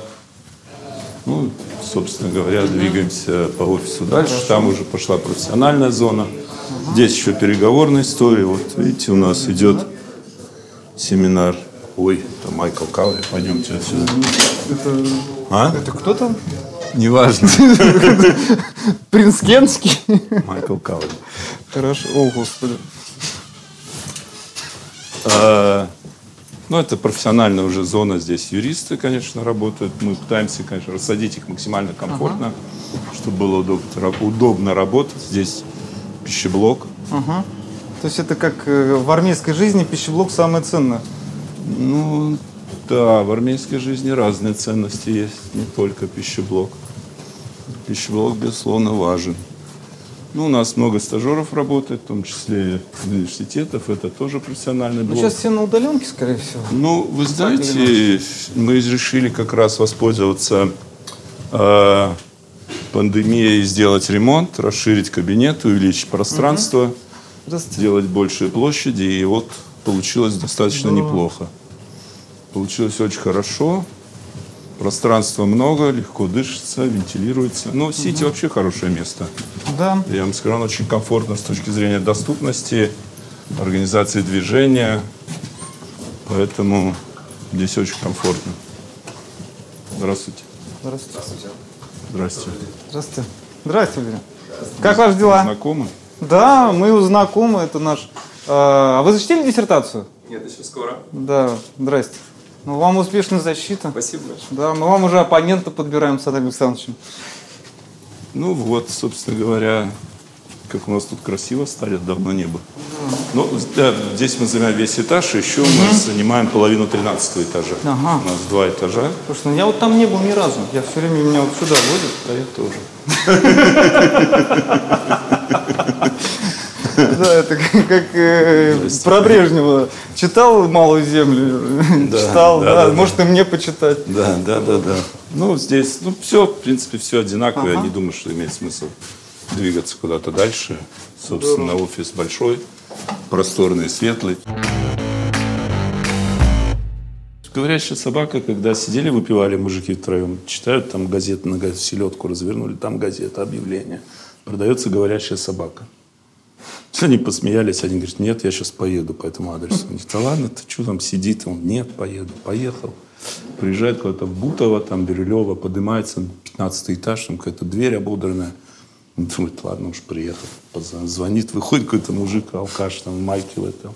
Ну, собственно говоря, двигаемся по офису дальше. Хорошо. Там уже пошла профессиональная зона. Здесь еще переговорная история. Вот видите, у нас идет семинар. Ой, это Майкл Каури. Пойдемте отсюда. Это, а? это кто там? Неважно. <laughs> Принц Кенский. Майкл Каури. Хорошо. О, Господи. Ну, это профессиональная уже зона. Здесь юристы, конечно, работают. Мы пытаемся, конечно, рассадить их максимально комфортно, ага. чтобы было удобно, удобно работать. Здесь пищеблок. Ага. То есть это как э, в армейской жизни пищеблок самое ценное? Ну, да, в армейской жизни разные ценности есть, не только пищеблок. Пищеблок, безусловно, важен. Ну, у нас много стажеров работает, в том числе университетов. Это тоже профессиональный ну, блок. Ну, сейчас все на удаленке, скорее всего. Ну, вы знаете, мы решили как раз воспользоваться э, пандемией, сделать ремонт, расширить кабинет, увеличить пространство, угу. сделать большие площади. И вот получилось достаточно Здорово. неплохо. Получилось очень хорошо. Пространства много, легко дышится, вентилируется. Но Сити угу. вообще хорошее место. Да. Я вам скажу, он очень комфортно с точки зрения доступности, организации движения. Поэтому здесь очень комфортно. Здравствуйте. Здравствуйте. Здравствуйте. Здравствуйте. Здравствуйте, Юрий. Как ваши дела? Знакомы? Да, мы знакомы. Это наш... А вы защитили диссертацию? Нет, еще скоро. Да, здрасте. Ну, вам успешная защита. Спасибо большое. Да, мы вам уже оппонента подбираем с Анатолием Александровичем. Ну вот, собственно говоря, как у нас тут красиво стали, давно не было. Ну, да, здесь мы занимаем весь этаж, и еще угу. мы занимаем половину 13 этажа. Ага. У нас два этажа. Слушай, ну я вот там не был ни разу. Я все время меня вот сюда водят. А я тоже. <laughs> Да, это как э, про Брежнева. Читал «Малую землю»? Читал, да. Может, и мне почитать. Да, да, да, да. Ну, здесь, ну, все, в принципе, все одинаково. Я не думаю, что имеет смысл двигаться куда-то дальше. Собственно, офис большой, просторный, светлый. Говорящая собака, когда сидели, выпивали мужики втроем, читают там газеты, на газету, селедку развернули, там газета, объявление. Продается говорящая собака. Они посмеялись, один говорит, нет, я сейчас поеду по этому адресу. Он говорит, да ладно, ты что там сидит? Он, нет, поеду, поехал. Приезжает куда-то в Бутово, там Бирюлево, поднимается, 15 этаж, там какая-то дверь ободранная. Он думает, ладно, уж приехал. Звонит, выходит какой-то мужик, алкаш, там, в майке в этом.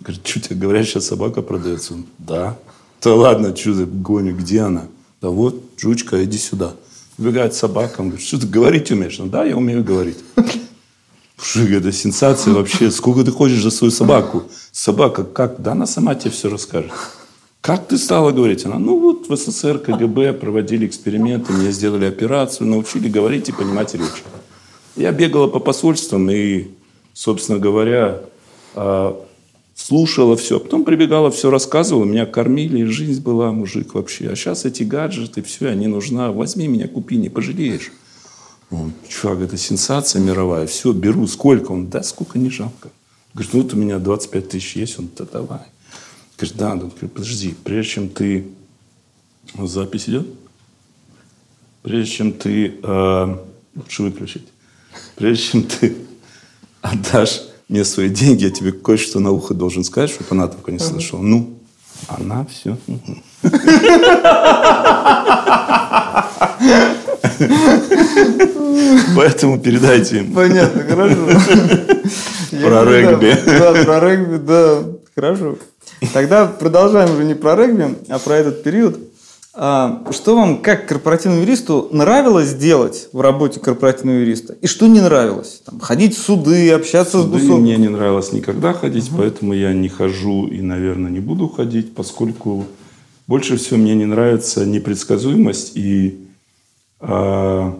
Говорит, что тебе говорят, сейчас собака продается? Он, да. Да ладно, что гоню, где она? Да вот, жучка, иди сюда. Выбегает собака, он говорит, что ты говорить умеешь? Ну да, я умею говорить. Слушай, это сенсация вообще. Сколько ты хочешь за свою собаку? Собака как? Да она сама тебе все расскажет. Как ты стала говорить? Она, ну вот в СССР КГБ проводили эксперименты, мне сделали операцию, научили говорить и понимать речь. Я бегала по посольствам и, собственно говоря, а, слушала все. Потом прибегала, все рассказывала, меня кормили, жизнь была, мужик вообще. А сейчас эти гаджеты, все, они нужна. Возьми меня, купи, не пожалеешь. Чувак, это сенсация мировая. Все, беру. Сколько? Он, да, сколько, не жалко. Говорит, вот у меня 25 тысяч есть. Он, да давай. Говорит, да, он говорит, подожди, прежде чем ты... Запись идет? Прежде чем ты... Э, лучше выключить. Прежде чем ты отдашь мне свои деньги, я тебе кое-что на ухо должен сказать, чтобы она только не слышала. Ну, она все. <laughs> <laughs> Поэтому передайте им. Понятно, хорошо. <laughs> Про регби. Да, про регби, да, хорошо. Тогда продолжаем уже не про регби, а про этот период. А, что вам, как корпоративному юристу, нравилось делать в работе корпоративного юриста? И что не нравилось? Там, ходить в суды, общаться суды с гусом? мне не нравилось никогда ходить, угу. поэтому я не хожу и, наверное, не буду ходить, поскольку больше всего мне не нравится непредсказуемость и э,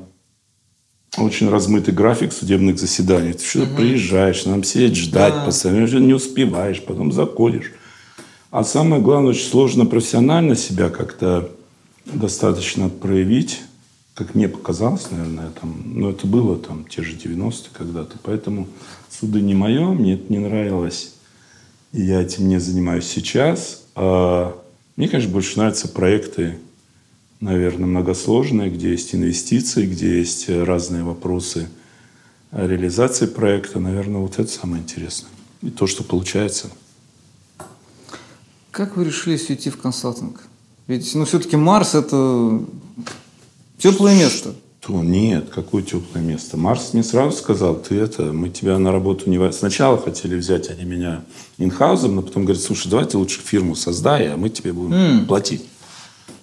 очень размытый график судебных заседаний. Ты что угу. приезжаешь, нам сидеть ждать да. постоянно, не успеваешь, потом заходишь. А самое главное, очень сложно профессионально себя как-то достаточно проявить, как мне показалось, наверное, там, но это было там те же 90-е когда-то. Поэтому суды не мое, мне это не нравилось. И я этим не занимаюсь сейчас. А мне, конечно, больше нравятся проекты, наверное, многосложные, где есть инвестиции, где есть разные вопросы реализации проекта. Наверное, вот это самое интересное. И то, что получается. Как вы решились уйти в консалтинг? Ведь, ну, все-таки Марс – это теплое место. Что? Нет, какое теплое место? Марс мне сразу сказал, ты это, мы тебя на работу не... Сначала хотели взять они меня инхаузом, но потом говорят, слушай, давай ты лучше фирму создай, а мы тебе будем mm. платить.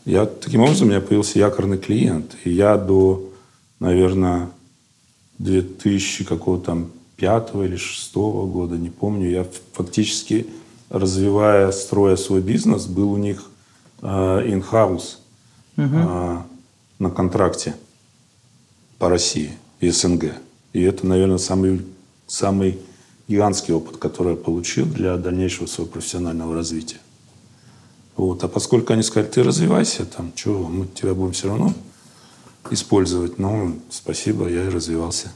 Я, таким образом у меня появился якорный клиент. И я до, наверное, 2000 какого там пятого или шестого года, не помню, я фактически развивая, строя свой бизнес, был у них in-house угу. на контракте по России и СНГ. И это, наверное, самый, самый гигантский опыт, который я получил для дальнейшего своего профессионального развития. Вот. А поскольку они сказали, ты развивайся, там, что, мы тебя будем все равно использовать. Ну, спасибо, я и развивался.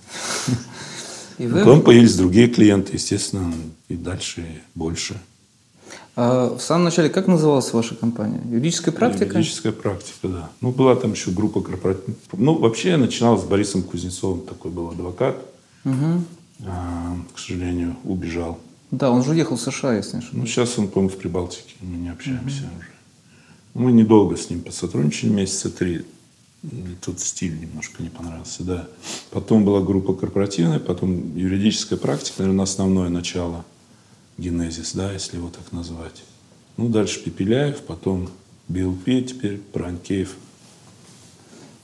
И вы... Потом появились другие клиенты, естественно, и дальше, и больше. А в самом начале как называлась ваша компания? Юридическая практика? Юридическая практика, да. Ну, была там еще группа корпоративных. Ну, вообще я начинал с Борисом Кузнецовым, такой был адвокат. Угу. А, к сожалению, убежал. Да, он же уехал в США, если не ошибаюсь. Ну, сейчас он, по-моему, в Прибалтике. Мы не общаемся угу. уже. Мы недолго с ним посотрудничали, месяца три. Тут стиль немножко не понравился, да. Потом была группа корпоративная, потом юридическая практика, наверное, основное начало – генезис, да, если его так назвать. Ну, дальше Пепеляев, потом БЛП, теперь Пранкеев.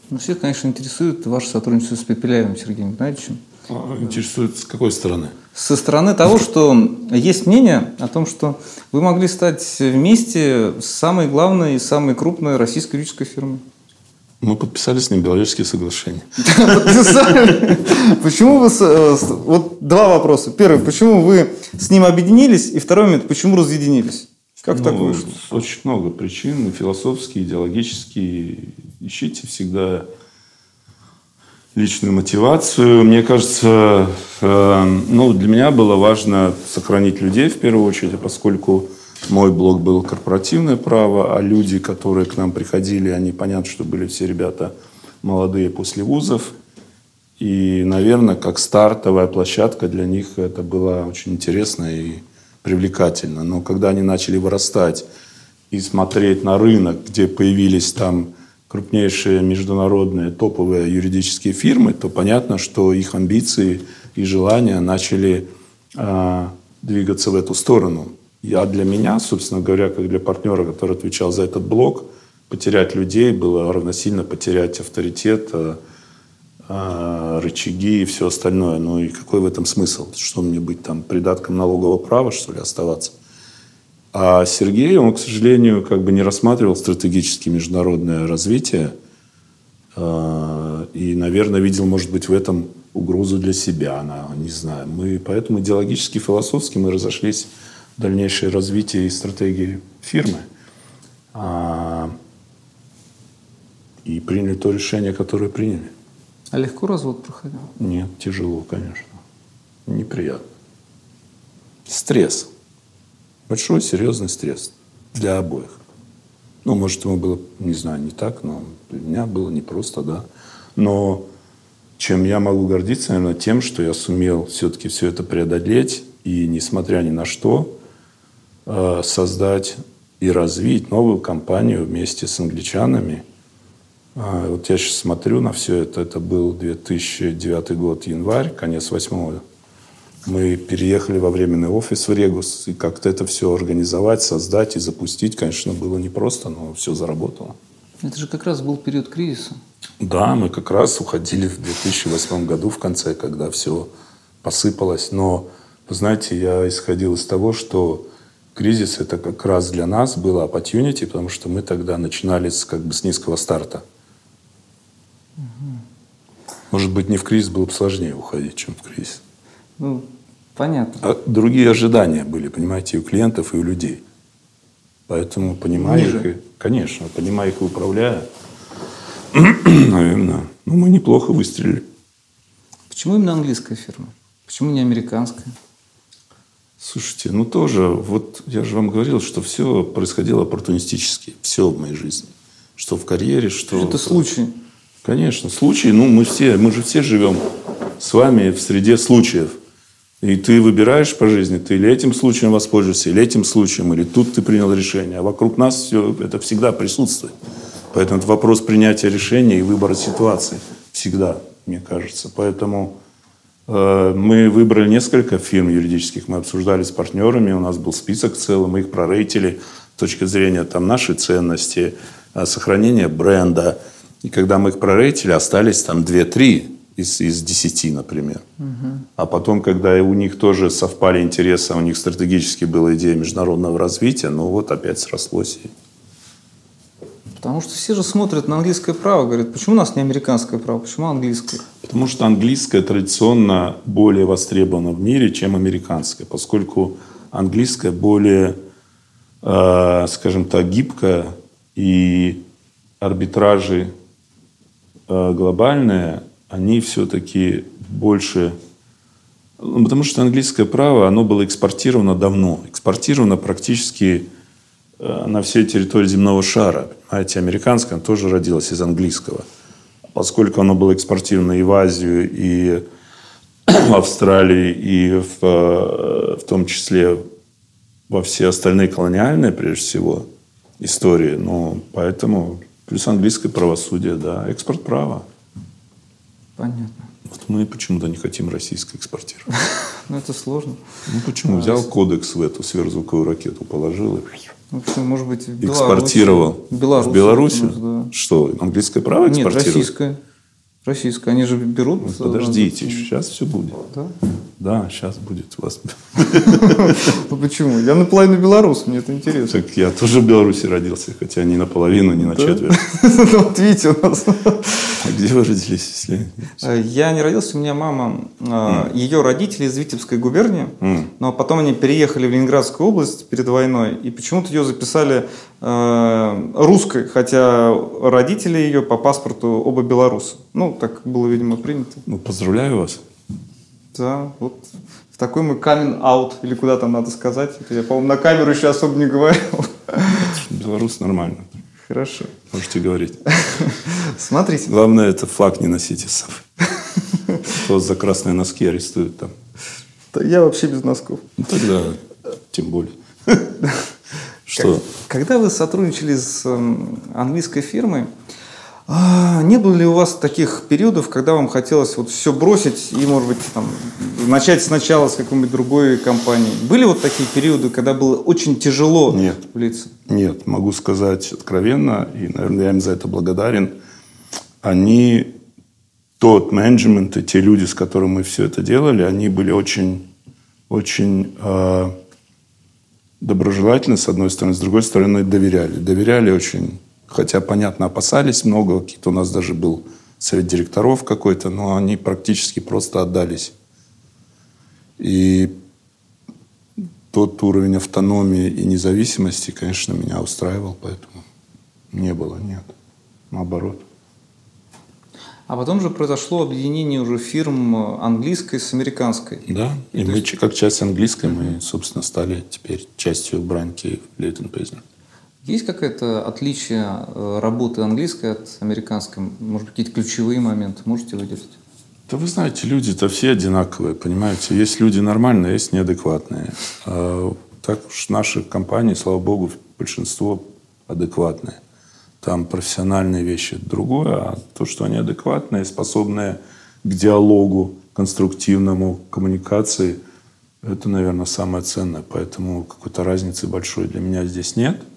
Ну, всех, конечно, интересует ваше сотрудничество с Пепеляевым Сергеем Геннадьевичем. А, интересует с какой стороны? Со стороны того, что есть мнение о том, что вы могли стать вместе с самой главной и самой крупной российской юридической фирмой. Мы подписали с ним биологические соглашения. <laughs> Подписали. Почему вы... Э, вот два вопроса. Первый, почему вы с ним объединились? И второй момент, почему разъединились? Как ну, так вышло? Очень много причин. Философские, идеологические. Ищите всегда личную мотивацию. Мне кажется, э, ну, для меня было важно сохранить людей в первую очередь, поскольку мой блог был корпоративное право, а люди, которые к нам приходили, они, понятно, что были все ребята молодые после вузов. И, наверное, как стартовая площадка для них это было очень интересно и привлекательно. Но когда они начали вырастать и смотреть на рынок, где появились там крупнейшие международные топовые юридические фирмы, то понятно, что их амбиции и желания начали э, двигаться в эту сторону. Я для меня, собственно говоря, как для партнера, который отвечал за этот блок, потерять людей было равносильно потерять авторитет, э, рычаги и все остальное. Ну и какой в этом смысл? Что мне быть там придатком налогового права, что ли, оставаться? А Сергей, он, к сожалению, как бы не рассматривал стратегически международное развитие э, и, наверное, видел, может быть, в этом угрозу для себя, она, не знаю. Мы поэтому идеологически, философски мы разошлись в дальнейшее развитие и стратегии фирмы. А, и приняли то решение, которое приняли. А легко развод проходил? Нет, тяжело, конечно. Неприятно. Стресс. Большой, серьезный стресс для обоих. Ну, может, ему было, не знаю, не так, но для меня было непросто, да. Но чем я могу гордиться, наверное, тем, что я сумел все-таки все это преодолеть и, несмотря ни на что, э, создать и развить новую компанию вместе с англичанами. А, вот я сейчас смотрю на все это. Это был 2009 год, январь, конец восьмого. Мы переехали во временный офис в Регус. И как-то это все организовать, создать и запустить, конечно, было непросто, но все заработало. Это же как раз был период кризиса. Да, мы как раз уходили в 2008 году в конце, когда все посыпалось. Но, вы знаете, я исходил из того, что кризис это как раз для нас было opportunity, потому что мы тогда начинали с, как бы с низкого старта. Может быть, не в кризис было бы сложнее уходить, чем в кризис. Ну, понятно. А другие ожидания были, понимаете, и у клиентов, и у людей. Поэтому, понимая Ниже. их, конечно, понимая их и управляя, <clears throat> наверное, ну, мы неплохо выстрелили. Почему именно английская фирма? Почему не американская? Слушайте, ну тоже, вот я же вам говорил, что все происходило оппортунистически. Все в моей жизни. Что в карьере, что... Это случай. Конечно, случаи, ну мы все, мы же все живем с вами в среде случаев. И ты выбираешь по жизни, ты или этим случаем воспользуешься, или этим случаем, или тут ты принял решение. А вокруг нас все это всегда присутствует. Поэтому это вопрос принятия решения и выбора ситуации. Всегда, мне кажется. Поэтому э, мы выбрали несколько фирм юридических, мы обсуждали с партнерами, у нас был список целый, мы их прорейтили с точки зрения там, нашей ценности, э, сохранения бренда. И когда мы их прорейтили, остались там 2-3 из, из 10, например. А потом, когда у них тоже совпали интересы, а у них стратегически была идея международного развития, ну вот опять срослось. И Потому что все же смотрят на английское право, говорят, почему у нас не американское право, почему английское? Потому что английское традиционно более востребовано в мире, чем американское, поскольку английское более, э, скажем так, гибкое и арбитражи э, глобальные, они все-таки больше... Ну, потому что английское право, оно было экспортировано давно. Экспортировано практически э, на всей территории земного шара. Понимаете, американское тоже родилось из английского. Поскольку оно было экспортировано и в Азию, и <clears throat> в Австралии, и в, э, в том числе во все остальные колониальные, прежде всего, истории. Ну, поэтому плюс английское правосудие, да, экспорт права. Понятно. Вот мы почему-то не хотим российское экспортировать. <laughs> Ну, это сложно. Ну почему? Взял кодекс в эту сверхзвуковую ракету, положил и В общем, может быть, в экспортировал. Беларусь, В Беларуси? да. Что, английское право Нет, экспортировать? российское. Российское. Они же берут... Ну, э, Подождите, сейчас все будет. Да? Да, сейчас будет у вас. <laughs> Ну почему? Я наполовину белорус, мне это интересно. Так я тоже в Беларуси родился, хотя не наполовину, не на четверть. <laughs> Ну, вот видите, у нас... А где вы родились, если... Я не родился, у меня мама, э, ее родители из Витебской губернии, но потом они переехали в Ленинградскую область перед войной, и почему-то ее записали русской, хотя родители ее по паспорту оба белорусы. Ну, так было, видимо, принято. Ну, поздравляю вас. Да, вот в такой мой камин аут или куда там надо сказать. Это я, по-моему, на камеру еще особо не говорил. Белорус нормально. Хорошо. Можете говорить. Смотрите. Главное, это флаг не носите с собой. что за красные носки арестуют там. Да я вообще без носков. Ну, тогда тем более. Что? Когда вы сотрудничали с эм, английской фирмой, не было ли у вас таких периодов, когда вам хотелось вот все бросить и, может быть, там, начать сначала с какой-нибудь другой компании? Были вот такие периоды, когда было очень тяжело Нет. влиться? Нет, могу сказать откровенно, и, наверное, я им за это благодарен. Они, тот менеджмент и те люди, с которыми мы все это делали, они были очень, очень э, доброжелательны, с одной стороны, с другой стороны, доверяли. Доверяли очень Хотя, понятно, опасались много. Какие-то у нас даже был совет директоров какой-то, но они практически просто отдались. И тот уровень автономии и независимости, конечно, меня устраивал, поэтому не было, нет. Наоборот. А потом же произошло объединение уже фирм английской с американской. Да, и, и мы есть... как часть английской, мы, собственно, стали теперь частью бранки Лейтон Пейзер. Есть какое-то отличие э, работы английской от американской? Может быть, какие-то ключевые моменты можете выделить? Да вы знаете, люди-то все одинаковые, понимаете? Есть люди нормальные, есть неадекватные. А так уж наши компании, слава богу, большинство адекватные. Там профессиональные вещи другое, а то, что они адекватные, способные к диалогу, конструктивному, коммуникации, это, наверное, самое ценное. Поэтому какой-то разницы большой для меня здесь нет –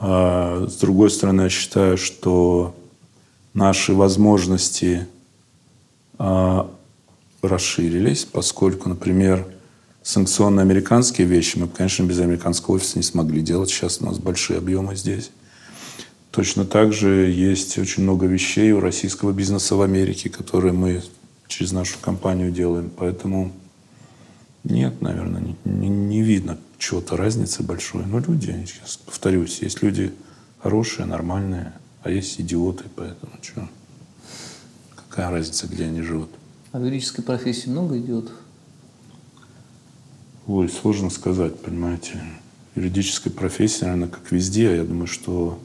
а, с другой стороны, я считаю, что наши возможности а, расширились, поскольку, например, санкционные американские вещи мы, конечно, без американского офиса не смогли делать. Сейчас у нас большие объемы здесь. Точно так же есть очень много вещей у российского бизнеса в Америке, которые мы через нашу компанию делаем. Поэтому нет, наверное, не, не, не видно чего-то разницы большой. Но люди, сейчас повторюсь, есть люди хорошие, нормальные, а есть идиоты, поэтому что? Какая разница, где они живут? А в юридической профессии много идиотов? Ой, сложно сказать, понимаете. Юридическая профессия, наверное, как везде. Я думаю, что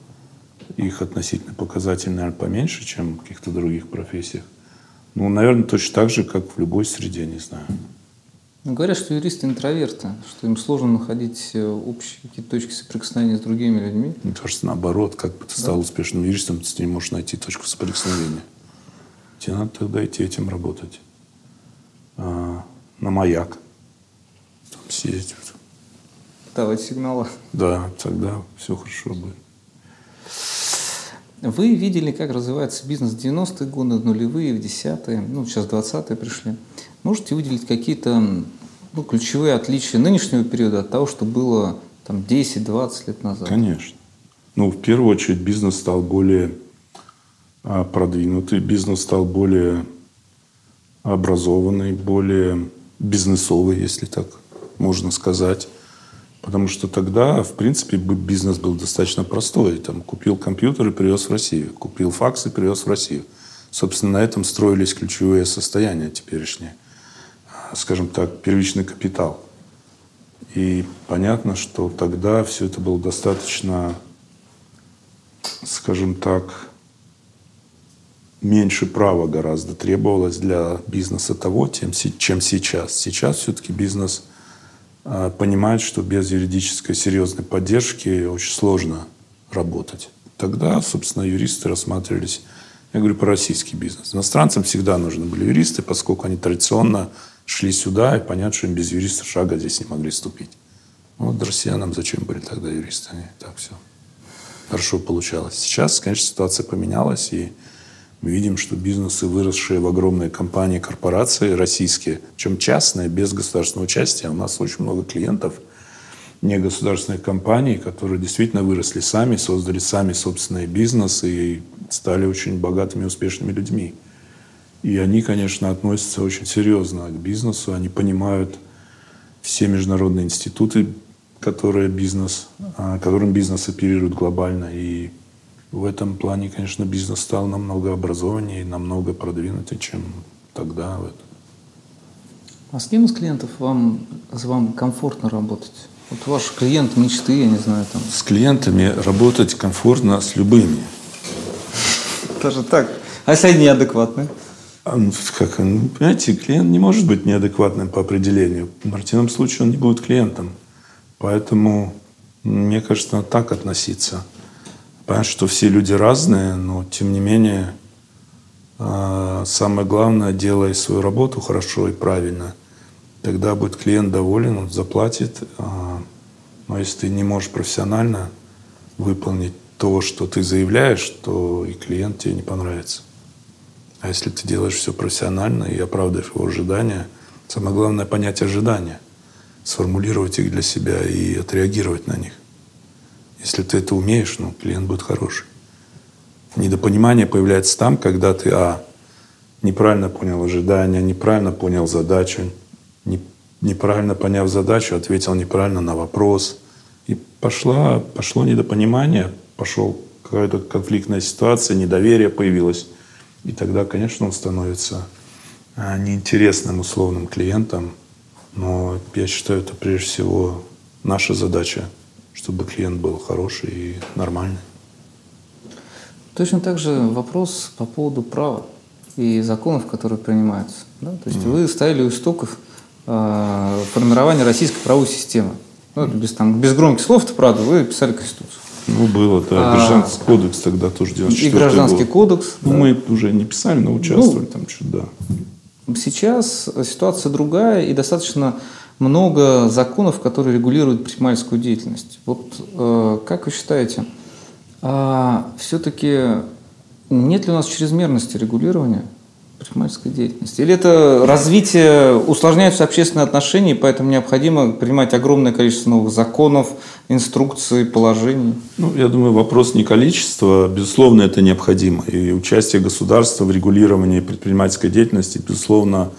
их относительно показатель, наверное, поменьше, чем в каких-то других профессиях. Ну, наверное, точно так же, как в любой среде, не знаю. Ну, говорят, что юристы интроверты, что им сложно находить э, общие какие-то точки соприкосновения с другими людьми. Мне кажется, наоборот, как бы ты стал да. успешным юристом, ты не можешь найти точку соприкосновения. Тебе надо тогда идти этим работать. А, на маяк. Там съездить. Давать сигналы. Да, тогда все хорошо будет. Вы видели, как развивается бизнес в 90-е годы, нулевые, в десятые, ну, сейчас 20-е пришли. Можете выделить какие-то ну, ключевые отличия нынешнего периода от того, что было там 10-20 лет назад? Конечно. Ну, в первую очередь, бизнес стал более а, продвинутый, бизнес стал более образованный, более бизнесовый, если так можно сказать. Потому что тогда, в принципе, бизнес был достаточно простой. Там, купил компьютер и привез в Россию, купил факс и привез в Россию. Собственно, на этом строились ключевые состояния теперешние. Скажем так, первичный капитал. И понятно, что тогда все это было достаточно, скажем так, меньше права гораздо требовалось для бизнеса того, чем сейчас. Сейчас все-таки бизнес – а, понимают, что без юридической серьезной поддержки очень сложно работать. Тогда, собственно, юристы рассматривались, я говорю про российский бизнес. Иностранцам всегда нужны были юристы, поскольку они традиционно шли сюда, и понятно, что им без юриста шага здесь не могли ступить. Ну, вот россиянам зачем были тогда юристы? Они так все хорошо получалось. Сейчас, конечно, ситуация поменялась, и мы видим, что бизнесы, выросшие в огромные компании, корпорации российские, чем частные, без государственного участия, у нас очень много клиентов, негосударственных компаний, которые действительно выросли сами, создали сами собственные бизнесы и стали очень богатыми, успешными людьми. И они, конечно, относятся очень серьезно к бизнесу, они понимают все международные институты, которые бизнес, а, которым бизнес оперирует глобально, и в этом плане, конечно, бизнес стал намного образованнее и намного продвинутее, чем тогда. А с кем из клиентов вам, вам комфортно работать? Вот ваш клиент мечты, я не знаю, там. С клиентами работать комфортно с любыми. Даже так. А если они неадекватные? Как, ну, понимаете, клиент не может быть неадекватным по определению. В противном случае он не будет клиентом. Поэтому, мне кажется, надо так относиться. Понятно, что все люди разные, но тем не менее а, самое главное, делай свою работу хорошо и правильно. Тогда будет клиент доволен, он заплатит. А, но если ты не можешь профессионально выполнить то, что ты заявляешь, то и клиент тебе не понравится. А если ты делаешь все профессионально и оправдываешь его ожидания, самое главное понять ожидания, сформулировать их для себя и отреагировать на них. Если ты это умеешь, ну, клиент будет хороший. Недопонимание появляется там, когда ты, а, неправильно понял ожидания, неправильно понял задачу, не, неправильно поняв задачу, ответил неправильно на вопрос. И пошла, пошло недопонимание, пошел какая-то конфликтная ситуация, недоверие появилось. И тогда, конечно, он становится а, неинтересным условным клиентом. Но я считаю, это прежде всего наша задача, чтобы клиент был хороший и нормальный. Точно так же вопрос по поводу права и законов, которые принимаются. Да? То есть mm. вы ставили у истоков э, формирования российской правовой системы. Ну, без, там, без громких слов, это правда, вы писали Конституцию. Ну, было, да. А, гражданский кодекс тогда тоже 94 И гражданский год. кодекс. Ну, да. мы уже не писали, но участвовали ну, там что-то, да. Сейчас ситуация другая, и достаточно много законов, которые регулируют предпринимательскую деятельность. Вот э, как вы считаете, э, все-таки нет ли у нас чрезмерности регулирования предпринимательской деятельности? Или это развитие, усложняются общественные отношения, поэтому необходимо принимать огромное количество новых законов, инструкций, положений? Ну, я думаю, вопрос не количества. Безусловно, это необходимо. И участие государства в регулировании предпринимательской деятельности, безусловно,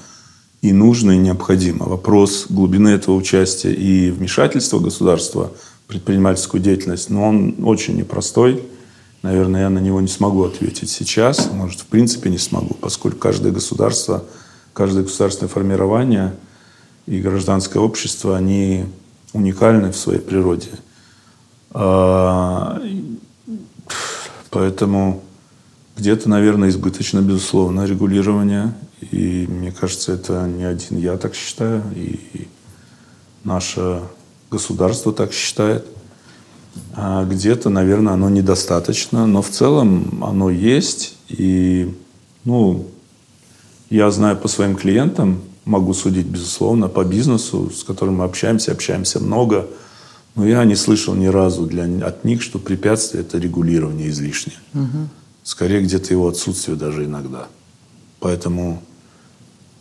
и нужно, и необходимо. Вопрос глубины этого участия и вмешательства государства в предпринимательскую деятельность, но он очень непростой. Наверное, я на него не смогу ответить сейчас, может, в принципе не смогу, поскольку каждое государство, каждое государственное формирование и гражданское общество, они уникальны в своей природе. А, поэтому где-то, наверное, избыточно, безусловно, регулирование. И мне кажется, это не один я так считаю, и наше государство так считает. А где-то, наверное, оно недостаточно, но в целом оно есть. И, ну, я знаю по своим клиентам, могу судить, безусловно, по бизнесу, с которым мы общаемся, общаемся много, но я не слышал ни разу для, от них, что препятствие – это регулирование излишнее. Угу. Скорее, где-то его отсутствие даже иногда. Поэтому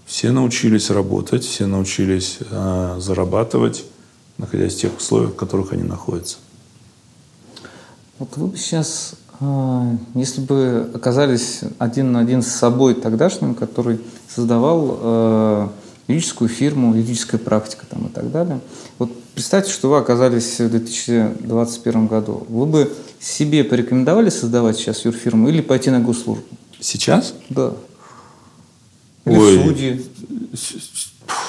все научились работать, все научились э, зарабатывать, находясь в тех условиях, в которых они находятся. Вот вы бы сейчас, а, если бы оказались один на один с собой тогдашним, который создавал а, юридическую фирму, юридическая практика там и так далее. Вот представьте, что вы оказались в 2021 году. Вы бы себе порекомендовали создавать сейчас юрфирму или пойти на госслужбу? Сейчас? Да. Или Ой, судьи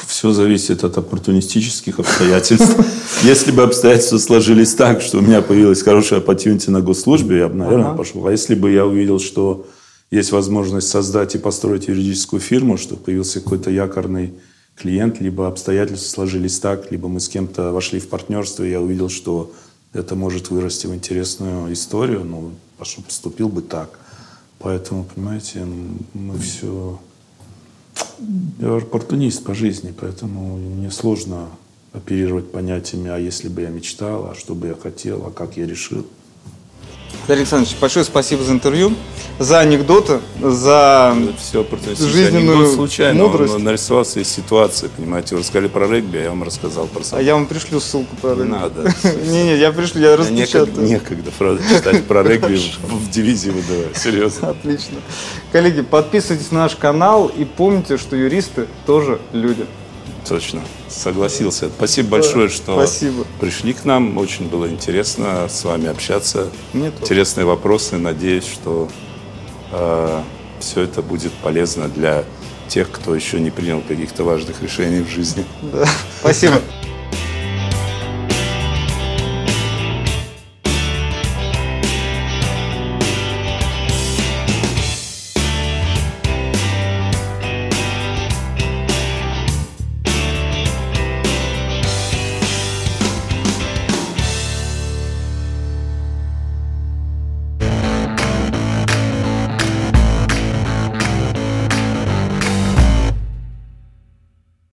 все зависит от оппортунистических обстоятельств. <laughs> Если бы обстоятельства сложились так, что у меня появилась хорошая opportunity на госслужбе, я бы, наверное, ага. пошел. А если бы я увидел, что есть возможность создать и построить юридическую фирму, что появился какой-то якорный клиент, либо обстоятельства сложились так, либо мы с кем-то вошли в партнерство, и я увидел, что это может вырасти в интересную историю, ну, пошел, поступил бы так. Поэтому, понимаете, мы все я оппортунист по жизни, поэтому мне сложно оперировать понятиями, а если бы я мечтал, а что бы я хотел, а как я решил. Дарья Александрович, большое спасибо за интервью, за анекдоты, за все жизненную Анекдот случайно, мудрость. Он нарисовался из ситуации, понимаете. Вы рассказали про регби, а я вам рассказал про собаку. А я вам пришлю ссылку про регби. <laughs> Не надо. Не-не, я пришлю, я распечатаю. Некогда, правда, читать про регби в дивизии выдавать, серьезно. Отлично. Коллеги, подписывайтесь на наш канал и помните, что юристы тоже люди. Точно, согласился. Спасибо большое, что Спасибо. пришли к нам. Очень было интересно с вами общаться. Мне Интересные тоже. вопросы. Надеюсь, что э, все это будет полезно для тех, кто еще не принял каких-то важных решений в жизни. Да. Спасибо.